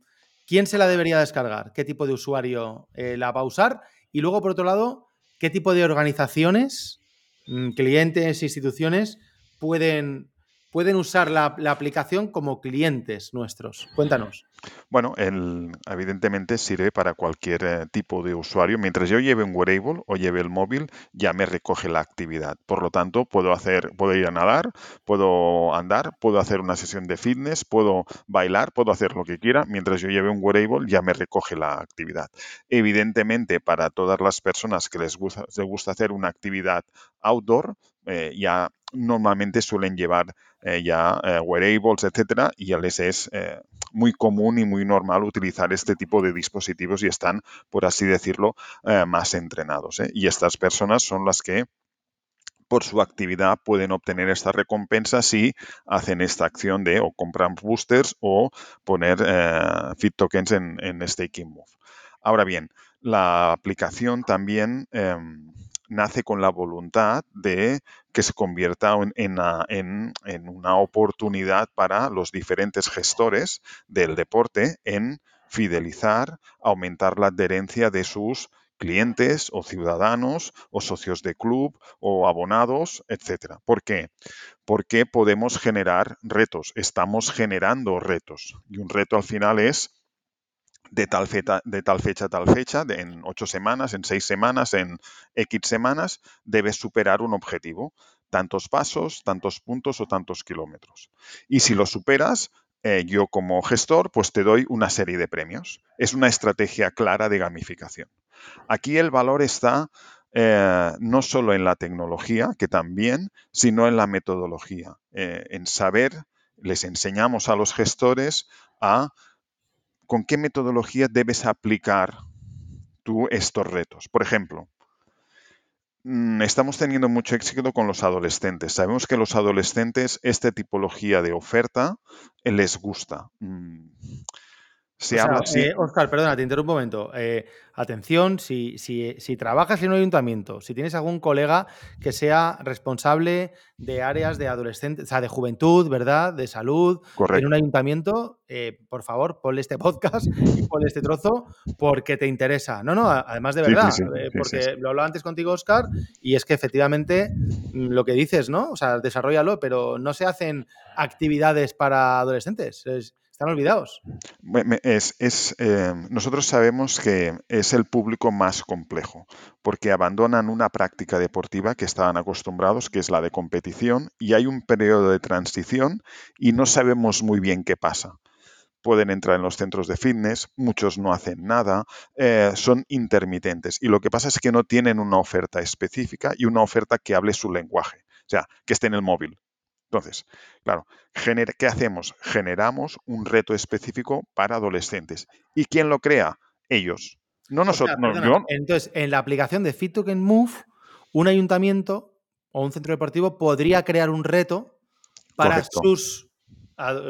¿quién se la debería descargar? ¿Qué tipo de usuario eh, la va a usar? Y luego, por otro lado, ¿qué tipo de organizaciones, mm, clientes, instituciones pueden, pueden usar la, aplicación como clientes nuestros? Cuéntanos. Bueno, el, evidentemente sirve para cualquier eh, tipo de usuario. Mientras yo lleve un wearable o lleve el móvil, ya me recoge la actividad. Por lo tanto, puedo hacer, puedo ir a nadar, puedo andar, puedo hacer una sesión de fitness, puedo bailar, puedo hacer lo que quiera. Mientras yo lleve un wearable, ya me recoge la actividad. Evidentemente, para todas las personas que les gusta, les gusta hacer una actividad outdoor, eh, ya normalmente suelen llevar eh, ya eh, wearables, etcétera, y ya les es eh, muy común y muy normal utilizar este tipo de dispositivos y están, por así decirlo, más entrenados. Y estas personas son las que por su actividad pueden obtener esta recompensa si hacen esta acción de o compran boosters o poner fit tokens en, Staking Move. Ahora bien, la aplicación también eh, nace con la voluntad de que se convierta en, en, a- en- en una oportunidad para los diferentes gestores del deporte en fidelizar, aumentar la adherencia de sus clientes o ciudadanos o socios de club o abonados, etcétera. ¿Por qué? Porque podemos generar retos, estamos generando retos y un reto al final es de tal, feta- de tal fecha a tal fecha, en ocho semanas, en seis semanas, en X semanas, debes superar un objetivo. Tantos pasos, tantos puntos o tantos kilómetros. Y si lo superas, eh, yo como gestor, pues te doy una serie de premios. Es una estrategia clara de gamificación. Aquí el valor está eh, no solo en la tecnología, que también, sino en la metodología, eh, en saber, les enseñamos a los gestores a con qué metodología debes aplicar tú estos retos. Por ejemplo, mm, estamos teniendo mucho éxito con los adolescentes. Sabemos que los adolescentes esta tipología de oferta eh, les gusta. Se habla así. Oscar, perdona, te interrumpo un momento. Eh, atención, si, si, si, trabajas en un ayuntamiento, si tienes algún colega que sea responsable de áreas de adolescentes, o sea, de juventud, ¿verdad? De salud, en un ayuntamiento, eh, por favor, ponle este podcast y ponle este trozo porque te interesa. No, no, además de verdad, eh, porque lo hablaba antes contigo, Oscar, y es que efectivamente mm, lo que dices, ¿no? O sea, desarrollalo, pero no se hacen actividades para adolescentes. Es, están olvidados. Es, eh, nosotros sabemos que es el público más complejo, porque abandonan una práctica deportiva que estaban acostumbrados, que es la de competición, y hay un periodo de transición y no sabemos muy bien qué pasa pueden entrar en los centros de fitness, muchos no hacen nada, eh, son intermitentes. Y lo que pasa es que no tienen una oferta específica y una oferta que hable su lenguaje, o sea, que esté en el móvil. Entonces, claro, ¿qué hacemos? Generamos un reto específico para adolescentes. ¿Y quién lo crea? Ellos. No nosotros. Entonces, en la aplicación de Fit Token Move, un ayuntamiento o un centro deportivo podría crear un reto para sus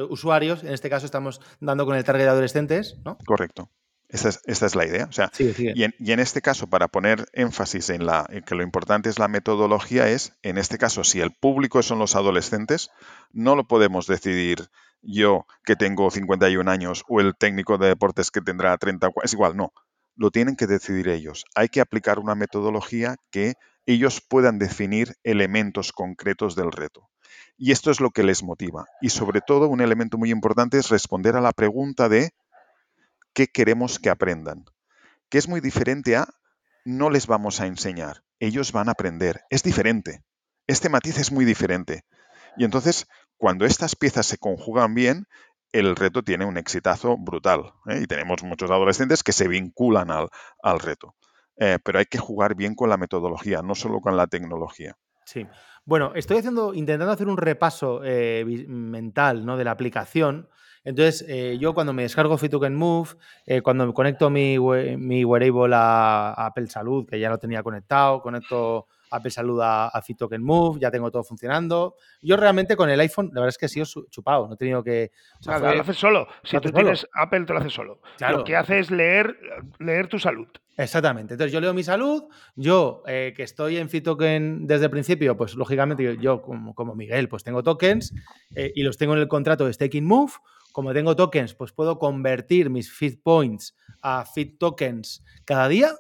usuarios. En este caso estamos dando con el target de adolescentes, ¿no? Correcto. Esta es, la idea. O sea, Y, en, este caso, para poner énfasis en, la, que lo importante es la metodología, es, en este caso, si el público son los adolescentes, no lo podemos decidir yo que tengo 51 años o el técnico de deportes que tendrá 30, es igual, no. Lo tienen que decidir ellos. Hay que aplicar una metodología que ellos puedan definir elementos concretos del reto. Y esto es lo que les motiva. Y sobre todo, un elemento muy importante es responder a la pregunta de qué queremos que aprendan, que es muy diferente a no les vamos a enseñar, ellos van a aprender. Es diferente. Este matiz es muy diferente. Y entonces, cuando estas piezas se conjugan bien, el reto tiene un exitazo brutal. ¿eh? Y tenemos muchos adolescentes que se vinculan al, al reto. Eh, pero hay que jugar bien con la metodología, no solo con la tecnología. Sí. Bueno, estoy haciendo, intentando hacer un repaso eh, mental ¿no? de la aplicación. Entonces, eh, yo cuando me descargo FitToken Move, eh, cuando me conecto mi, mi wearable a, Apple Salud, que ya lo tenía conectado, conecto Apple Salud a, a Move, ya tengo todo funcionando. Yo realmente con el iPhone, la verdad es que he sido chupado, no he tenido que... O lo haces solo. Si tú tienes Apple, te lo haces solo. Lo que hace es leer, leer tu salud. Exactamente. Entonces yo leo mi salud, yo eh, que estoy en FitToken desde el principio, pues lógicamente yo, como, como, Miguel, pues tengo tokens y los tengo en el contrato de Staking Move como tengo tokens, pues puedo convertir mis Fit Points a Fit Tokens cada día.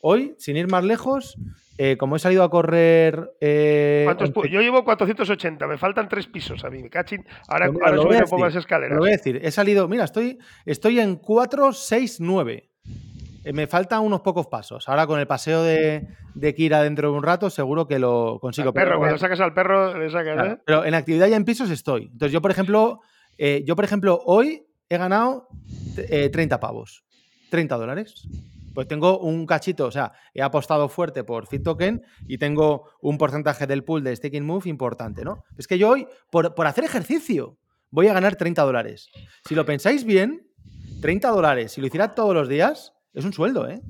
Hoy, sin ir más lejos, eh, como he salido a correr. Eh, yo llevo 480, me faltan tres pisos a mí, me cachín. Ahora, pues ahora subiré un poco las escaleras. Lo voy a decir, he salido, mira, estoy, estoy en 469. Eh, me faltan unos pocos pasos. Ahora con el paseo de, de, Kira dentro de un rato, seguro que lo consigo. perro, cuando sacas al perro, le sacas, Pero en actividad ya en pisos estoy. Entonces, yo, por ejemplo, eh, yo, por ejemplo, hoy he ganado 30 eh, pavos, 30 dólares. Pues tengo un cachito, o sea, he apostado fuerte por Fit Token y tengo un porcentaje del pool de Staking Move importante, ¿no? Es que yo hoy, por, por hacer ejercicio, voy a ganar 30 dólares. Si lo pensáis bien, 30 dólares, si lo hiciera todos los días, es un sueldo, ¿eh?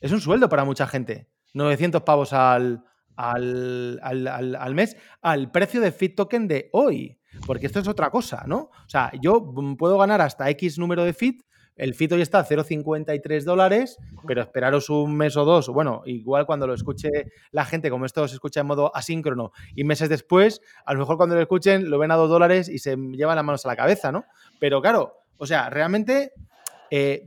Es un sueldo para mucha gente. 900 pavos al, al, al, al mes, al precio de Fit Token de hoy. Porque esto es otra cosa, ¿no? O sea, yo puedo ganar hasta X número de fit. El fit hoy está a 0,53 dólares, pero esperaros un mes o dos. Bueno, igual cuando lo escuche la gente, como esto se escucha en modo asíncrono, y meses después, a lo mejor cuando lo escuchen lo ven a dos dólares y se llevan las manos a la cabeza, ¿no? Pero claro, o sea, realmente eh,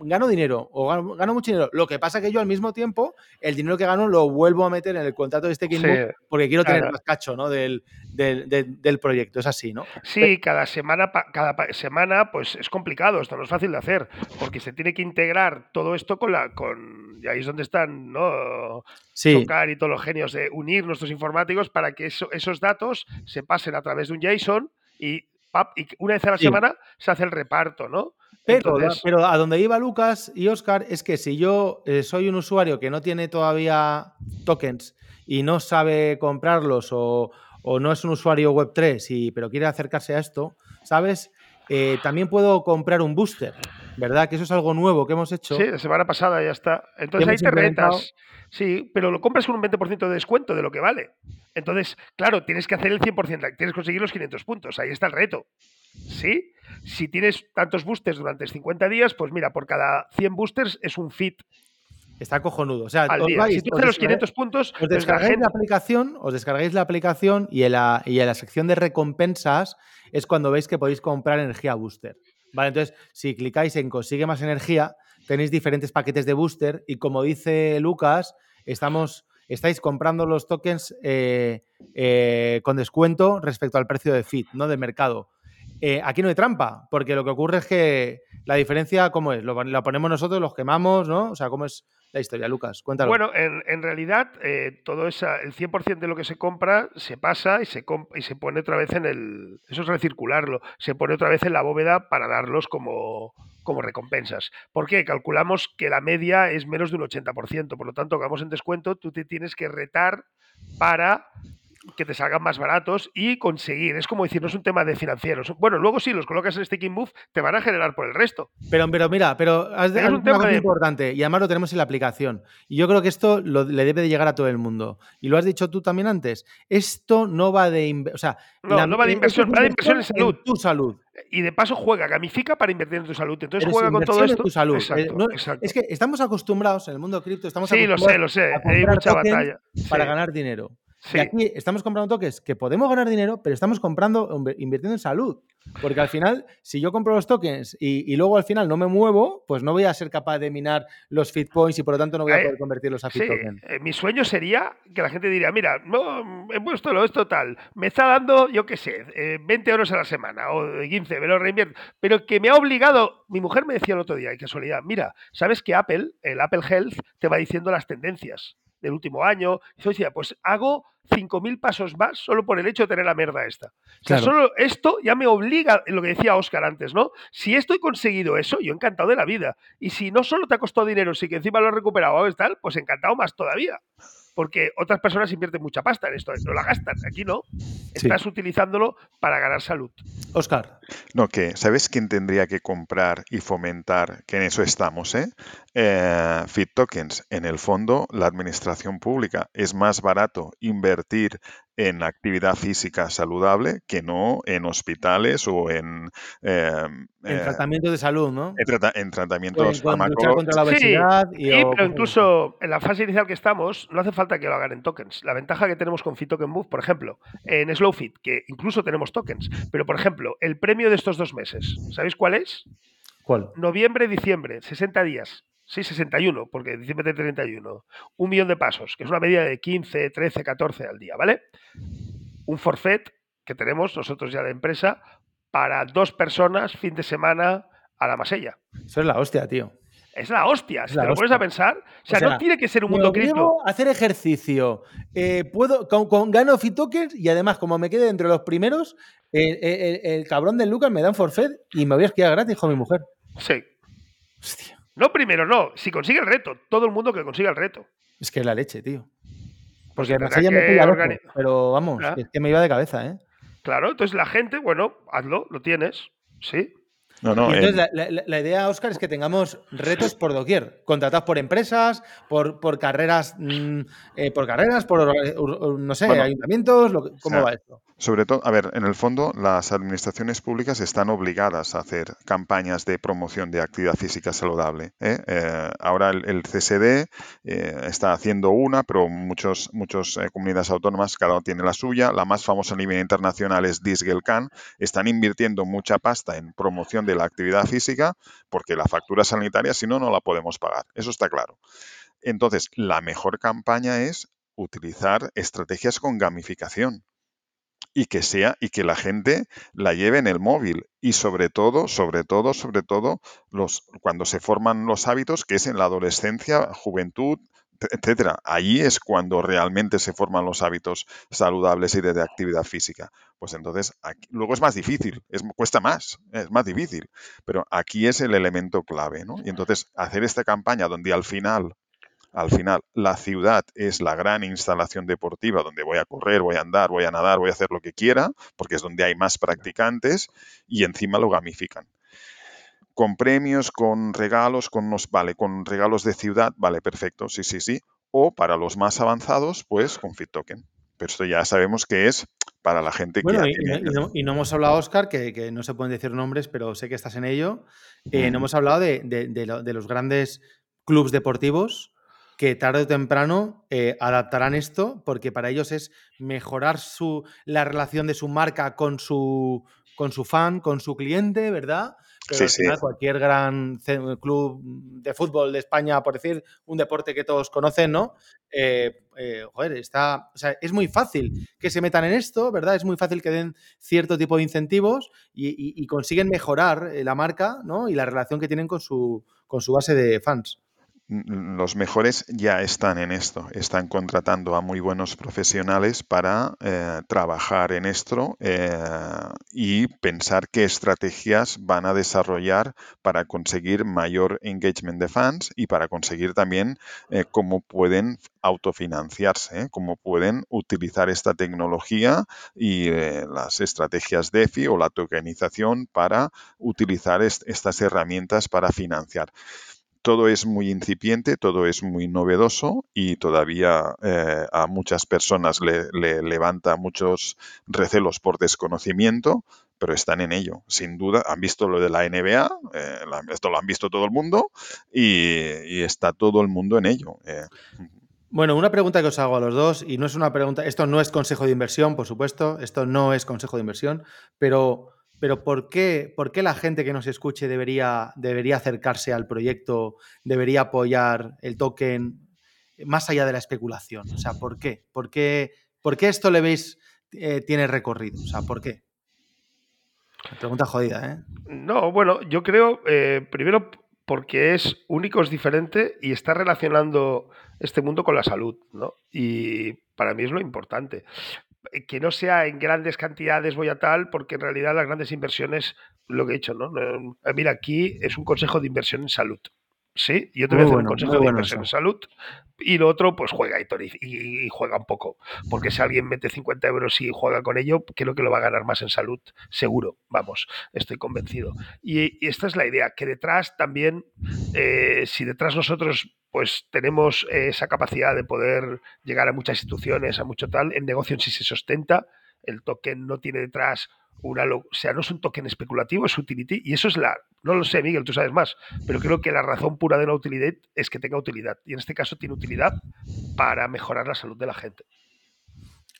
gano dinero o gano, mucho dinero. Lo que pasa es que yo al mismo tiempo el dinero que gano lo vuelvo a meter en el contrato de este sí, porque quiero tener más cacho ¿no? del, del, proyecto. Es así, ¿no? Sí, cada semana, cada semana pues es complicado, esto no es fácil de hacer, porque se tiene que integrar todo esto con la... Con, y ahí es donde están, ¿no? Sí. Tocar y todos los genios de unir nuestros informáticos para que esos datos se pasen a través de un JSON y, y una vez a la semana se hace el reparto, ¿no? Pero, a donde iba Lucas y Oscar es que si yo eh, soy un usuario que no tiene todavía tokens y no sabe comprarlos o, no es un usuario Web3, y, pero quiere acercarse a esto, ¿sabes? Eh, también puedo comprar un booster. ¿verdad? Que eso es algo nuevo que hemos hecho. Sí, la semana pasada ya está. Entonces ahí te retas. Sí, pero lo compras con un 20% de descuento de lo que vale. Entonces, claro, tienes que hacer el 100%, tienes que conseguir los 500 puntos. Ahí está el reto. ¿Sí? Si tienes tantos boosters durante 50 días, pues mira, por cada 100 boosters es un fit Está cojonudo. O sea, si tú haces los 500 puntos, os descargáis la, aplicación, os descargáis la aplicación y en la, y en la sección de recompensas es cuando veis que podéis comprar energía booster. Vale, entonces, si clicáis en consigue más energía, tenéis diferentes paquetes de booster y como dice Lucas, estamos, estáis comprando los tokens eh, eh, con descuento respecto al precio de FIT, ¿no? De mercado. Eh, aquí no hay trampa, porque lo que ocurre es que la diferencia, ¿cómo es? Lo, lo ponemos nosotros, los quemamos, ¿no? O sea, ¿cómo es la historia, Lucas? Cuéntalo. Bueno, en, realidad, eh, todo esa, el 100% de lo que se compra se pasa y se, y se pone otra vez en el. Eso es recircularlo. Se pone otra vez en la bóveda para darlos como, como recompensas. ¿Por qué? Calculamos que la media es menos de un 80%. Por lo tanto, vamos en descuento, tú te tienes que retar para que te salgan más baratos y conseguir. Es como decir, no es un tema de financieros. Bueno, luego sí, los colocas en Sticking Move, te van a generar por el resto. Pero, pero mira, pero es un tema importante y además lo tenemos en la aplicación. Y yo creo que esto le debe de llegar a todo el mundo. Y lo has dicho tú también antes. Esto no va de. O sea, no, no va de inversión, va de inversión en salud. tu salud. Y de paso juega, gamifica para invertir en tu salud. Entonces juega con todo esto. tu salud. Eh, es que estamos acostumbrados en el mundo cripto, estamos sí, lo sé, lo sé. Hay mucha batalla. Para ganar dinero. Y aquí estamos comprando tokens que podemos ganar dinero, pero estamos comprando, invirtiendo en salud. Porque al final, si yo compro los tokens y, luego al final no me muevo, pues no voy a ser capaz de minar los fit points y por lo tanto no voy a poder convertirlos a fit tokens. Eh, mi sueño sería que la gente diría, mira, no, he puesto lo esto tal, me está dando, yo qué sé, 20 euros a la semana o 15, me lo reinvierto, pero que me ha obligado, mi mujer me decía el otro día, y casualidad, mira, sabes que Apple, el Apple Health, te va diciendo las tendencias del último año. Y yo decía, pues hago 5.000 pasos más solo por el hecho de tener la mierda esta. O sea, solo esto ya me obliga, lo que decía Oscar antes, ¿no? Si esto he conseguido eso, yo encantado de la vida. Y si no solo te ha costado dinero, si que encima lo he recuperado, tal, pues encantado más todavía porque otras personas invierten mucha pasta en esto, no la gastan, aquí no. Estás utilizándolo para ganar salud. Oscar. No, que ¿sabes quién tendría que comprar y fomentar? Que en eso estamos, ¿eh? eh Fit tokens. En el fondo, la administración pública es más barato invertir en actividad física saludable que no en hospitales o en... Em, en eh, tratamientos de salud, ¿no? En, tratamientos farmacológicos. contra la obesidad. Sí, pero incluso en la fase inicial que estamos, no hace falta que lo hagan en tokens. La ventaja que tenemos con Fit Token Move, por ejemplo, en SlowFit, que incluso tenemos tokens, pero por ejemplo, el premio de estos dos meses, ¿sabéis cuál es? ¿Cuál? Noviembre, diciembre, 60 días. Sí, 61, porque diciembre de 31. Un millón de pasos, que es una medida de 15, 13, 14 al día, ¿vale? Un forfait que tenemos nosotros ya de empresa para dos personas fin de semana a la Masella. Eso es la hostia, tío. Es la hostia, si te lo pones a pensar. O sea, no tiene que ser un mundo cripto. hacer ejercicio. Eh, puedo, con, gano fitokens y además, como me quede entre los primeros, el, cabrón del Lucas me da un forfait y me voy a esquiar gratis con mi mujer. Sí. Hostia. No primero, no. Si consigue el reto. Todo el mundo que consiga el reto. Es que es la leche, tío. Pues Porque me pilla pero vamos, es que me iba de cabeza, ¿eh? Claro, entonces la gente, bueno, hazlo, lo tienes, sí. No, no, entonces, la, idea, Oscar, es que tengamos retos por doquier, contratados por empresas, por, por carreras, mm, eh, por carreras, por no sé, ayuntamientos, ¿cómo va esto? Sobre todo, a ver, en el fondo, las administraciones públicas están obligadas a hacer campañas de promoción de actividad física saludable. ¿eh? Eh, ahora el, CSD está haciendo una, pero muchos, muchas comunidades autónomas, cada uno tiene la suya. La más famosa a nivel internacional es Disgelcan. Están invirtiendo mucha pasta en promoción de la actividad física porque la factura sanitaria, si no, no la podemos pagar. Eso está claro. Entonces, la mejor campaña es utilizar estrategias con gamificación y que sea y que la gente la lleve en el móvil y sobre todo, sobre todo, sobre todo los cuando se forman los hábitos que es en la adolescencia, juventud, etcétera. Allí es cuando realmente se forman los hábitos saludables y de, actividad física. Pues entonces, luego es más difícil, es, cuesta más, es más difícil, pero aquí es el elemento clave, ¿no? Y entonces, hacer esta campaña donde al final, al final, la ciudad es la gran instalación deportiva donde voy a correr, voy a andar, voy a nadar, voy a hacer lo que quiera, porque es donde hay más practicantes y encima lo gamifican con premios, con regalos, con nos, vale, con regalos de ciudad, vale, perfecto, sí, sí, sí. O para los más avanzados, pues con Fit Token. Pero esto ya sabemos que es para la gente bueno, que... Y, y, no, y, no, hemos hablado, Oscar, que, que, no se pueden decir nombres, pero sé que estás en ello. Eh, no hemos hablado de, de, de, lo, de los grandes clubes deportivos que tarde o temprano eh, adaptarán esto, porque para ellos es mejorar su, la relación de su marca con su, con su fan, con su cliente, ¿verdad? Pero sí, al final, sí. cualquier gran club de fútbol de España, por decir, un deporte que todos conocen, ¿no? Eh, eh, joder, está. O sea, es muy fácil que se metan en esto, ¿verdad? Es muy fácil que den cierto tipo de incentivos y, y, y consiguen mejorar la marca, ¿no? Y la relación que tienen con su, con su base de fans los mejores ya están en esto, están contratando a muy buenos profesionales para eh, trabajar en esto eh, y pensar qué estrategias van a desarrollar para conseguir mayor engagement de fans y para conseguir también eh, cómo pueden autofinanciarse, cómo pueden utilizar esta tecnología y las estrategias DeFi o la tokenización para utilizar est estas herramientas para financiar todo es muy incipiente, todo es muy novedoso y todavía eh, a muchas personas le, le, levanta muchos recelos por desconocimiento, pero están en ello, sin duda. Han visto lo de la NBA, eh, esto lo han visto todo el mundo y, y está todo el mundo en ello. Eh. Bueno, una pregunta que os hago a los dos, y no es una pregunta, esto no es consejo de inversión, por supuesto, esto no es consejo de inversión, pero pero ¿por qué, ¿por qué, la gente que nos escuche debería, debería acercarse al proyecto, debería apoyar el token más allá de la especulación? O sea, ¿por qué? ¿Por qué, por qué esto le veis eh, tiene recorrido? O sea, ¿por qué? Pregunta jodida, ¿eh? No, bueno, yo creo, eh, primero porque es único, es diferente y está relacionando este mundo con la salud, ¿no? Y para mí es lo importante que no sea en grandes cantidades voy a tal, porque en realidad las grandes inversiones, lo que he hecho, ¿no? Mira, aquí es un consejo de inversión en salud. Sí, yo te voy a hacer bueno, un consejo de bueno inversión eso. en salud y lo otro, pues juega y, y, y, juega un poco. Porque si alguien mete 50 euros y juega con ello, creo que lo va a ganar más en salud, seguro, vamos, estoy convencido. Y, y esta es la idea, que detrás también, eh, si detrás nosotros pues tenemos esa capacidad de poder llegar a muchas instituciones, a mucho tal, el negocio en sí se sustenta, el token no tiene detrás una, o sea, no es un token especulativo, es utility, y eso es la, no lo sé, Miguel, tú sabes más, pero creo que la razón pura de la utilidad es que tenga utilidad, y en este caso tiene utilidad para mejorar la salud de la gente.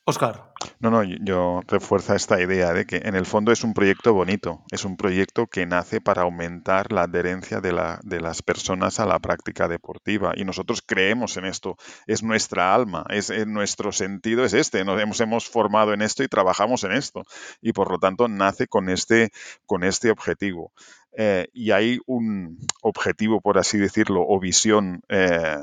Oscar. No, no, yo refuerza esta idea de que en el fondo es un proyecto bonito, es un proyecto que nace para aumentar la adherencia de, la, de las personas a la práctica deportiva y nosotros creemos en esto, es nuestra alma, es, es nuestro sentido es este, nos hemos, hemos formado en esto y trabajamos en esto y por lo tanto nace con este, con este objetivo. Eh, y hay un objetivo, por así decirlo, o visión eh,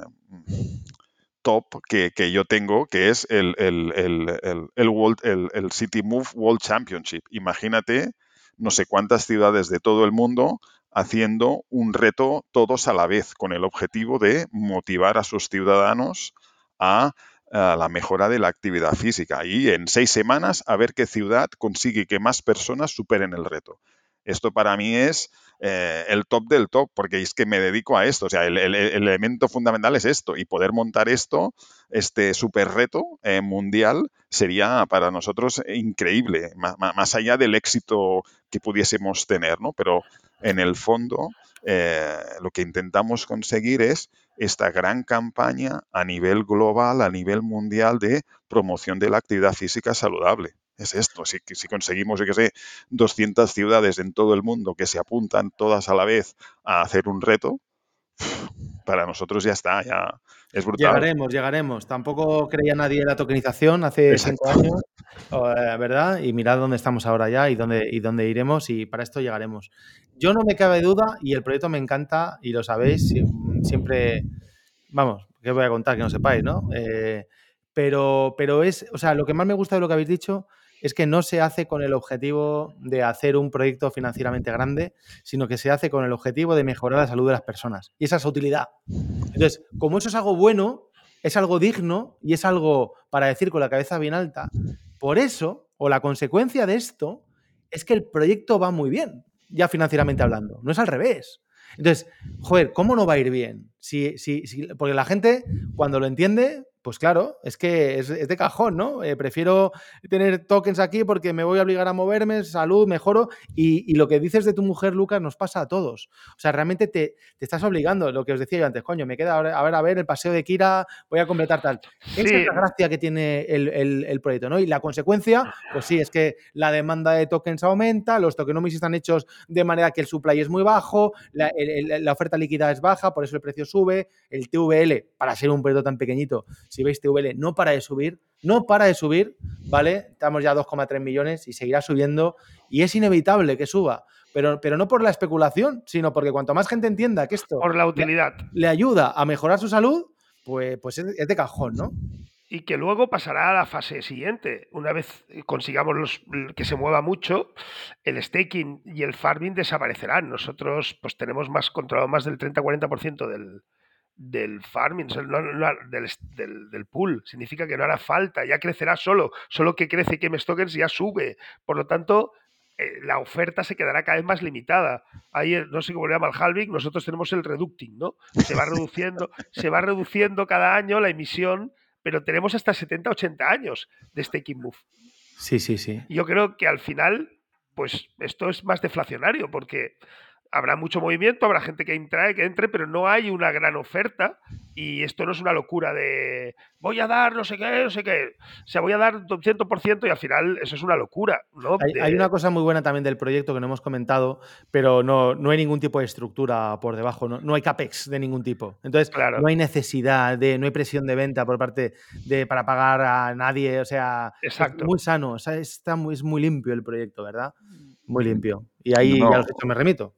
top que, que, yo tengo, que es el, el, el, el, World, City Move World Championship. Imagínate no sé cuántas ciudades de todo el mundo haciendo un reto todos a la vez, con el objetivo de motivar a sus ciudadanos a la mejora de la actividad física. Y en seis semanas a ver qué ciudad consigue que más personas superen el reto. Esto para mí es eh, el top del top, porque es que me dedico a esto. O sea, el, el, el elemento fundamental es esto. Y poder montar esto, este super reto eh, mundial, sería para nosotros increíble, más, más, allá del éxito que pudiésemos tener, ¿no? Pero en el fondo, eh, lo que intentamos conseguir es esta gran campaña a nivel global, a nivel mundial de promoción de la actividad física saludable es esto. Si, si conseguimos, yo que sé, 200 ciudades en todo el mundo que se apuntan todas a la vez a hacer un reto, para nosotros ya está, ya es brutal. Llegaremos, llegaremos. Tampoco creía nadie en la tokenización hace Exacto. cinco años, eh, ¿verdad? Y mirad dónde estamos ahora ya y dónde, y dónde iremos y para esto llegaremos. Yo no me cabe duda y el proyecto me encanta y lo sabéis, siempre, vamos, ¿qué os voy a contar que no sepáis, no? Eh, pero, pero es, o sea, lo que más me gusta de lo que habéis dicho es que no se hace con el objetivo de hacer un proyecto financieramente grande, sino que se hace con el objetivo de mejorar la salud de las personas. Y esa es utilidad. Entonces, como eso es algo bueno, es algo digno y es algo para decir con la cabeza bien alta, por eso, o la consecuencia de esto, es que el proyecto va muy bien. ya financieramente hablando. No es al revés. Entonces, joder, ¿cómo no va a ir bien? Si, si, si, porque la gente, cuando lo entiende, pues claro, es que es, es de cajón, ¿no? Eh, prefiero tener tokens aquí porque me voy a obligar a moverme, salud, mejoro. Y, y, lo que dices de tu mujer, Lucas, nos pasa a todos. O sea, realmente te, te estás obligando, lo que os decía yo antes, coño, me queda a ver, a ver, a ver el paseo de Kira, voy a completar tal. Sí. Esa es la gracia que tiene el, el, el, proyecto, ¿no? Y la consecuencia, pues sí, es que la demanda de tokens aumenta, los tokenomics están hechos de manera que el supply es muy bajo, la, la oferta líquida es baja, por eso el precio sube, el TVL, para ser un proyecto tan pequeñito, si veis TVL, no para de subir, no para de subir, ¿vale? Estamos ya a 2,3 millones y seguirá subiendo y es inevitable que suba. Pero, pero, no por la especulación, sino porque cuanto más gente entienda que esto por la utilidad le, le ayuda a mejorar su salud, pues, pues es, es, de cajón, ¿no? Y que luego pasará a la fase siguiente. Una vez consigamos los, que se mueva mucho, el staking y el farming desaparecerán. Nosotros pues tenemos más controlado más del 30-40% del, del farming, no, no, del, del, del, pool. Significa que no hará falta, ya crecerá solo. Solo que crece que tokens ya sube. Por lo tanto, eh, la oferta se quedará cada vez más limitada. Ahí, no sé cómo le llama el halving, nosotros tenemos el reducting, ¿no? Se va reduciendo, se va reduciendo cada año la emisión, pero tenemos hasta 70, 80 años de staking move. Sí, sí, sí. Yo creo que al final, pues esto es más deflacionario, porque habrá mucho movimiento, habrá gente que entra, que entre, pero no hay una gran oferta y esto no es una locura de voy a dar no sé qué, no sé qué. O sea, voy a dar 200% y al final eso es una locura. ¿no? Hay, de... hay, una cosa muy buena también del proyecto que no hemos comentado, pero no, no hay ningún tipo de estructura por debajo, no, no hay CAPEX de ningún tipo. Entonces, claro. no hay necesidad de, no hay presión de venta por parte de para pagar a nadie, o sea, Exacto. es muy sano, o sea, está muy, es muy limpio el proyecto, ¿verdad? Muy limpio. Y ahí No. ya lo he dicho, me remito.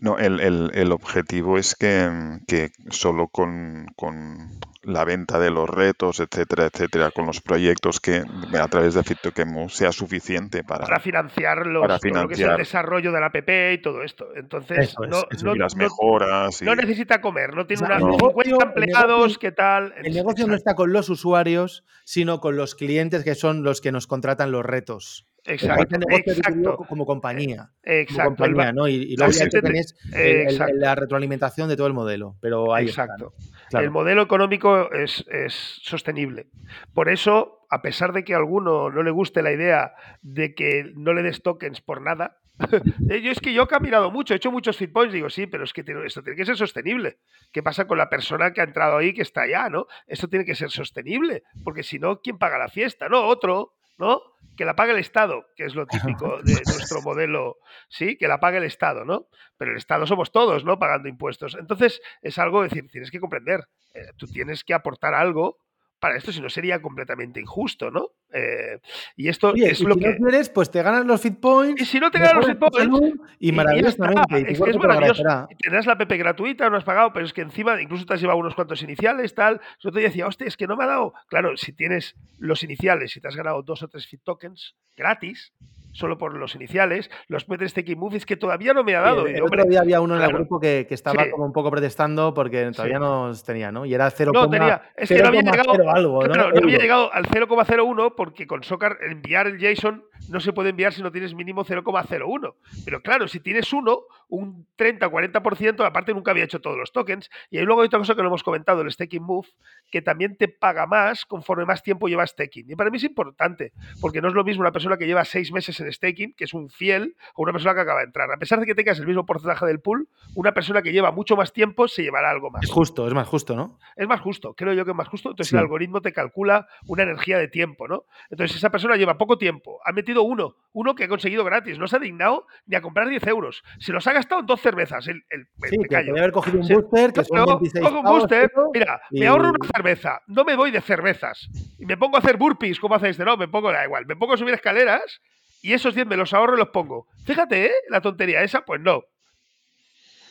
No, el, el- el objetivo es que, que solo con, con la venta de los retos, etcétera, etcétera, con los proyectos que a través de FitTokenMove sea suficiente para, para financiar, los, para todo lo que es el financiar. desarrollo de la app y todo esto. Entonces, Eso es, no, eso no- y las no- mejoras. y- no necesita comer, no tiene O sea, una el 50 negocio- el empleados, negocio- ¿qué tal? El negocio no está con los usuarios, sino con los clientes que son los que nos contratan los retos. Exacto, como compañía. exacto. como compañía, ¿no? Y, luego ya gente token te- es el- el- exacto. la retroalimentación de todo el modelo. Pero ahí está, Exacto. Claro. El modelo económico es, es sostenible. Por eso, a pesar de que a alguno no le guste la idea de que no le des tokens por nada, eh, yo es que yo he caminado mucho, he hecho muchos fit points, digo, sí, pero es que esto tiene que ser sostenible. ¿Qué pasa con la persona que ha entrado ahí, que está allá, no? Esto tiene que ser sostenible, porque si no, ¿quién paga la fiesta? No, otro, ¿no? Que la pague el Estado, que es lo típico de nuestro modelo, sí, que la pague el Estado, ¿no? Pero el Estado somos todos, ¿no? Pagando impuestos. Entonces, es algo, es decir, tienes que comprender, eh, tú tienes que aportar algo para esto, si no sería completamente injusto, ¿no? Eh, y esto Oye, es y lo si que... no quieres, pues te ganas los fit points. Y si no te ganas los fit points, y maravillosamente. y Es que es maravilloso. Tendrás la app gratuita, no has pagado, pero es que encima incluso te has llevado unos cuantos iniciales, tal. Yo te decía, hostia, es que no me ha dado. Claro, si tienes los iniciales, si te has ganado dos o tres fit tokens gratis, solo por los iniciales, los metes Taking Move es que todavía no me ha dado. Sí, el, otro día había uno en el grupo que, que estaba Sí. como un poco protestando porque todavía Sí. no tenía, ¿no? Y era 0, No, tenía. Es que no había llegado. algo, Claro, ¿no? no había llegado al 0,01 porque con Socar enviar el JSON no se puede enviar si no tienes mínimo 0,01. Pero claro, si tienes uno, un 30 40%, aparte nunca había hecho todos los tokens. Y ahí luego hay otra cosa que no hemos comentado, el staking move, que también te paga más conforme más tiempo llevas staking. Y para mí es importante, porque no es lo mismo una persona que lleva seis meses en staking, que es un fiel, o una persona que acaba de entrar. A pesar de que tengas el mismo porcentaje del pool, una persona que lleva mucho más tiempo se llevará algo más. Es justo, es más justo, ¿no? Es más justo, creo yo que es más justo. Entonces Sí. el algoritmo te calcula una energía de tiempo, ¿no? Entonces esa persona lleva poco tiempo, ha metido uno, uno que ha conseguido gratis, no se ha dignado ni a comprar 10 euros. Se los ha gastado dos cervezas. El, el- Sí, me que callo. podía haber cogido un Sí. booster, que son Luego 26 cojo un pavos, booster, tío, mira, y- me ahorro una cerveza, no me voy de cervezas y me pongo a hacer burpees como hace este, no, me pongo, da igual, me pongo a subir escaleras y esos 10 me los ahorro y los pongo. Fíjate, ¿eh? La tontería esa, pues no.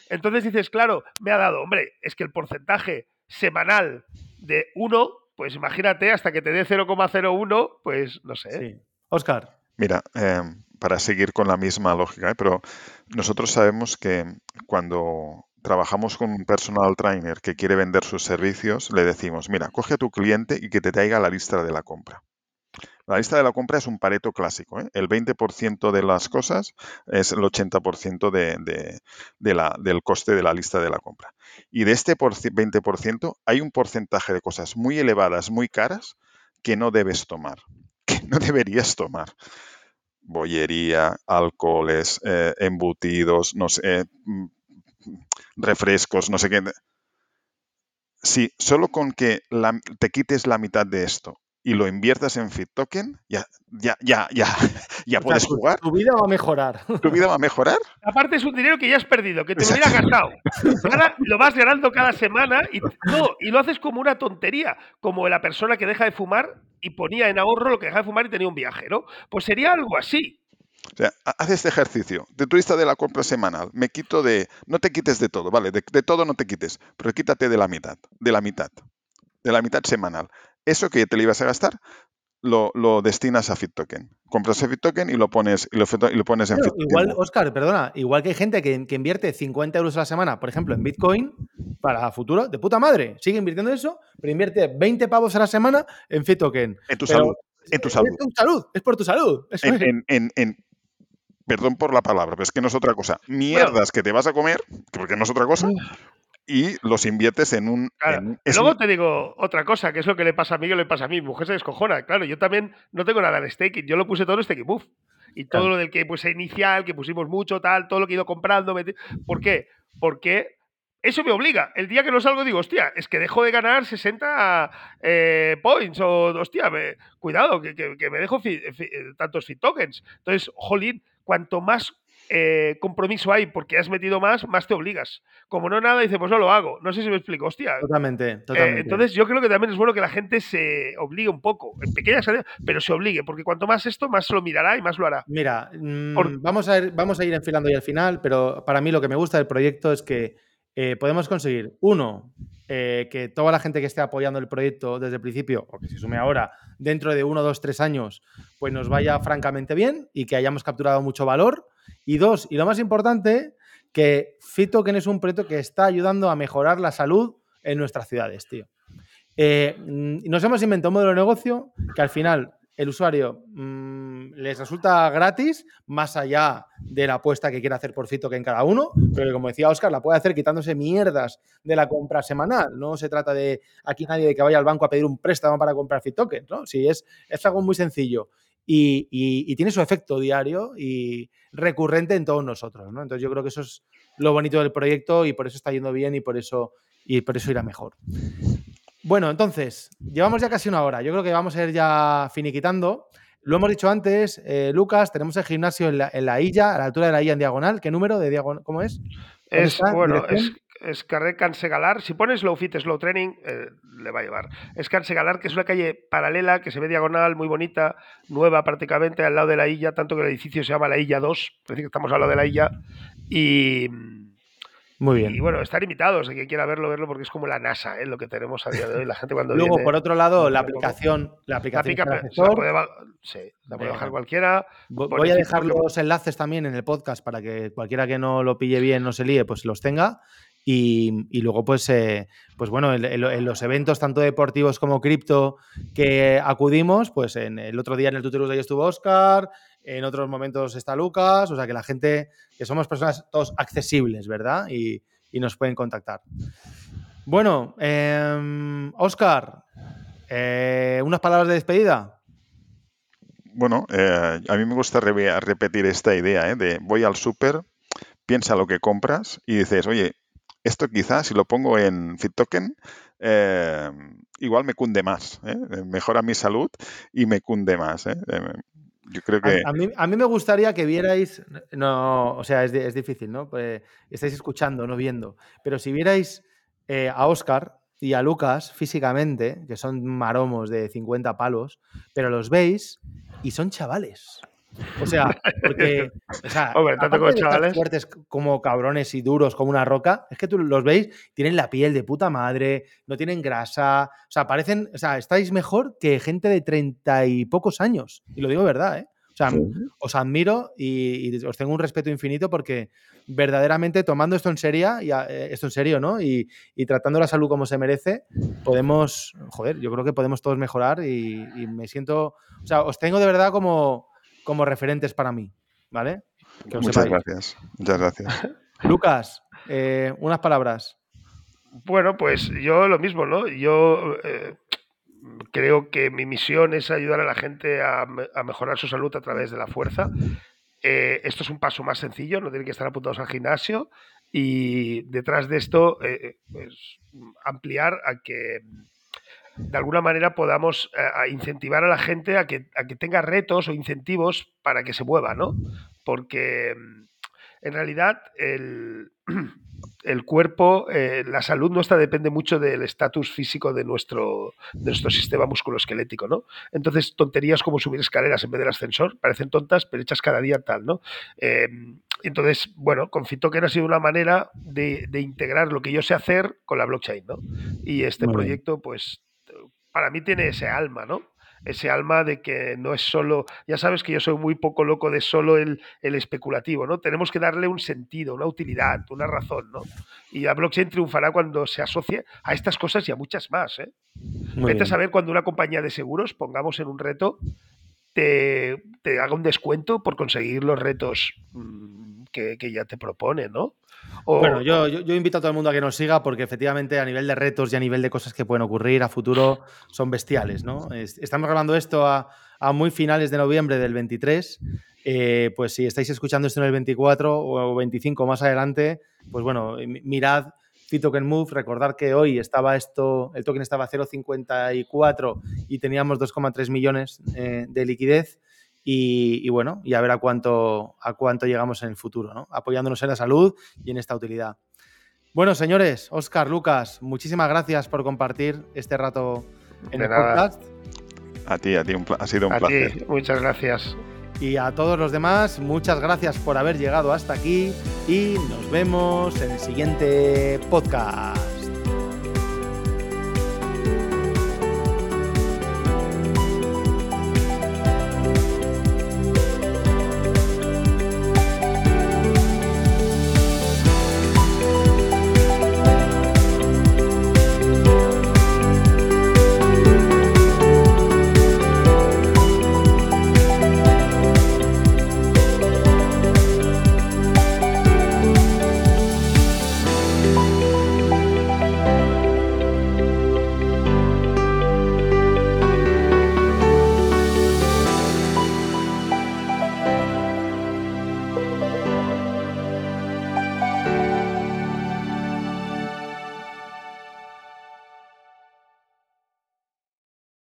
Entonces dices, claro, me ha dado, hombre, es que el porcentaje semanal de 1, pues imagínate, hasta que te dé 0,01, pues no sé. Sí. Oscar, Mira, eh, para seguir con la misma lógica, ¿eh? pero nosotros sabemos que cuando trabajamos con un personal trainer que quiere vender sus servicios, le decimos, mira, coge a tu cliente y que te traiga la lista de la compra. La lista de la compra es un pareto clásico. ¿eh? El 20% de las cosas es el 80% de, de, de la, del coste de la lista de la compra. Y de este 20% hay un porcentaje de cosas muy elevadas, muy caras, que no debes tomar, que no deberías tomar. Bollería, alcoholes, eh, embutidos, no sé, mm, refrescos, no sé qué. Sí, solo con que te quites la mitad de esto y lo inviertas en Fit Token, ya, ya, ya, ya, ya puedes jugar. Tu vida va a mejorar. ¿Tu vida va a mejorar? Aparte es un dinero que ya has perdido, que te lo hubieras gastado. Ahora lo vas ganando cada semana y, no, y lo haces como una tontería, como la persona que deja de fumar y ponía en ahorro lo que deja de fumar y tenía un viaje, ¿no? Pues sería algo así. O sea, haz este ejercicio. De tu lista de la compra semanal, me quito de. No te quites de todo, ¿vale? De, de, todo no te quites, pero quítate de la mitad. De la mitad. De la mitad semanal. Eso que te lo ibas a gastar, lo, lo destinas a FitToken. Compras el FitToken y lo pones, y lo, y lo pones en Pero Igual, Oscar, perdona, igual que hay gente que, que, invierte 50 euros a la semana, por ejemplo, en Bitcoin, para futuro, de puta madre, sigue invirtiendo eso, pero invierte 20 pavos a la semana en FitToken. En tu pero, salud. En tu salud. Es tu salud, es por tu salud. Eso En, es. en, en, en, perdón por la palabra, pero es que no es otra cosa. Mierdas Bueno. que te vas a comer, porque no es otra cosa, y los inviertes en un... Claro. en- es Luego te digo otra cosa, que es lo que le pasa a mí, que le pasa a mí. Mi mujer se descojona. Claro, yo también no tengo nada en staking. Yo lo puse todo en staking move. Y todo Claro. lo del que puse inicial, que pusimos mucho, tal, todo lo que he ido comprando. meti- ¿Por qué? Porque eso me obliga. El día que no salgo digo, hostia, es que dejo de ganar 60 eh, points o, hostia, me- cuidado, que, que- que me dejo fi- fi- eh, tantos fit tokens. Entonces, jolín, cuanto más eh, compromiso hay porque has metido más, más te obligas. Como no nada, dice, pues no lo hago. No sé si me explico, hostia. Totalmente, Eh, totalmente. entonces yo creo que también es bueno que la gente se obligue un poco, en pequeñas pero se obligue, porque cuanto más esto, más lo mirará y más lo hará. Mira, mm, Por- vamos, a ir, vamos a ir enfilando ya al final, pero para mí lo que me gusta del proyecto es que eh, podemos conseguir, uno, que toda la gente que esté apoyando el proyecto desde el principio, o que se sume ahora, dentro de uno, dos, tres años, pues nos vaya francamente bien y que hayamos capturado mucho valor. Y dos, y lo más importante, que FitToken es un proyecto que está ayudando a mejorar la salud en nuestras ciudades, tío. Eh, mm, nos hemos inventado un modelo de negocio que al final el usuario mm, les resulta gratis, más allá de la apuesta que quiera hacer por Fito en cada uno, pero como decía Oscar, la puede hacer quitándose mierdas de la compra semanal. No se trata de aquí nadie de que vaya al banco a pedir un préstamo para comprar FitTokens, ¿no? Sí, es, es algo muy sencillo. Y, y- y tiene su efecto diario y recurrente en todos nosotros, ¿no? Entonces yo creo que eso es lo bonito del proyecto y por eso está yendo bien y por eso, y por eso irá mejor. Bueno, entonces, llevamos ya casi una hora. Yo creo que vamos a ir ya finiquitando. Lo hemos dicho antes, eh, Lucas, tenemos el gimnasio en la, en la Illa, a la altura de la Illa en diagonal. ¿Qué número de diagonal? ¿Cómo es? ¿Dónde Es, está? bueno, es, ¿Dirección? es carrer Cansegalar. Si pones Slow Fit, Slow Training, eh, le va a llevar. Es Cansegalar, que es una calle paralela, que se ve diagonal, muy bonita, nueva prácticamente, al lado de la Illa, tanto que el edificio se llama la Illa 2, es decir, que estamos al lado de la Illa. Y, Muy bien. y bueno, están invitados, el que quiera verlo, verlo, porque es como la NASA, ¿eh? lo que tenemos a día de hoy. La gente cuando Luego, viene- por otro lado, la aplicación, la La aplicación la puede, ba- sí, la puede bajar cualquiera. Voy a dejar los enlaces también en el podcast para que cualquiera que no lo pille bien, no se líe, pues los tenga. Y, luego, pues, eh, pues bueno, en, los eventos tanto deportivos como cripto que acudimos, pues en el otro día en el Tutorus Day estuvo Oscar, en otros momentos está Lucas, o sea que la gente, que somos personas todos accesibles, ¿verdad? Y, y nos pueden contactar. Bueno, Oscar, unas palabras de despedida. Bueno, eh, a mí me gusta re- repetir esta idea ¿eh? de voy al súper, piensa lo que compras y dices, oye, esto quizás si lo pongo en FitToken, eh, igual me cunde más, ¿eh? mejora mi salud y me cunde más. ¿eh? Eh, Yo creo que... A, a mí, a mí me gustaría que vierais, no, o sea, es, es difícil, ¿no? Pues estáis escuchando, no viendo, pero si vierais eh, a Oscar y a Lucas físicamente, que son maromos de 50 palos, pero los veis y son chavales. O sea, porque, o sea, Hombre, tanto como chavales. fuertes como cabrones y duros como una roca, es que tú los veis, tienen la piel de puta madre, no tienen grasa, o sea, parecen, o sea, estáis mejor que gente de treinta y pocos años. Y lo digo verdad, ¿eh? O sea, os admiro y, os tengo un respeto infinito porque verdaderamente tomando esto en serio, y, eh, esto en serio, ¿no? Y, tratando la salud como se merece, podemos, joder, yo creo que podemos todos mejorar y, me siento, o sea, os tengo de verdad como, como referentes para mí, ¿vale? Muchas gracias, muchas gracias. Lucas, eh, unas palabras. Bueno, pues yo lo mismo, ¿no? Yo eh, creo que mi misión es ayudar a la gente a, mejorar su salud a través de la fuerza. Eh, esto es un paso más sencillo, no tienen que estar apuntados al gimnasio y detrás de esto, eh, pues, ampliar a que de alguna manera podamos incentivar a la gente a que, a que tenga retos o incentivos para que se mueva, ¿no? Porque en realidad el, el cuerpo, eh, la salud nuestra depende mucho del estatus físico de nuestro, de nuestro sistema musculoesquelético, ¿no? Entonces, tonterías como subir escaleras en vez del ascensor parecen tontas, pero hechas cada día tal, ¿no? Eh, entonces, bueno, con Fitoken ha sido una manera de, integrar lo que yo sé hacer con la blockchain, ¿no? Y este proyecto, pues, para mí tiene ese alma, ¿no? ese alma de que no es solo, ya sabes que yo soy muy poco loco de solo el, especulativo, ¿no? Tenemos que darle un sentido, una utilidad, una razón, ¿no? Y la blockchain triunfará cuando se asocie a estas cosas y a muchas más, ¿eh? Vete a saber cuando una compañía de seguros, pongamos en un reto, te, te haga un descuento por conseguir los retos mm, que, que ya te propone, ¿no? Bueno, yo, yo, invito a todo el mundo a que nos siga porque efectivamente a nivel de retos y a nivel de cosas que pueden ocurrir a futuro son bestiales, ¿no? Estamos grabando esto a, muy finales de noviembre del 23. Eh, pues si estáis escuchando esto en el 24 o 25 más adelante, pues bueno, mirad Token Move, recordar que hoy estaba esto, el token estaba a 0,54 y teníamos 2,3 millones eh, de liquidez. Y, bueno, y a ver a cuánto, a cuánto llegamos en el futuro, ¿no? apoyándonos en la salud y en esta utilidad. Bueno, señores, Oscar, Lucas, muchísimas gracias por compartir este rato en el podcast. A ti, a ti, ha sido un placer. muchas gracias. Y a todos los demás, muchas gracias por haber llegado hasta aquí y nos vemos en el siguiente podcast.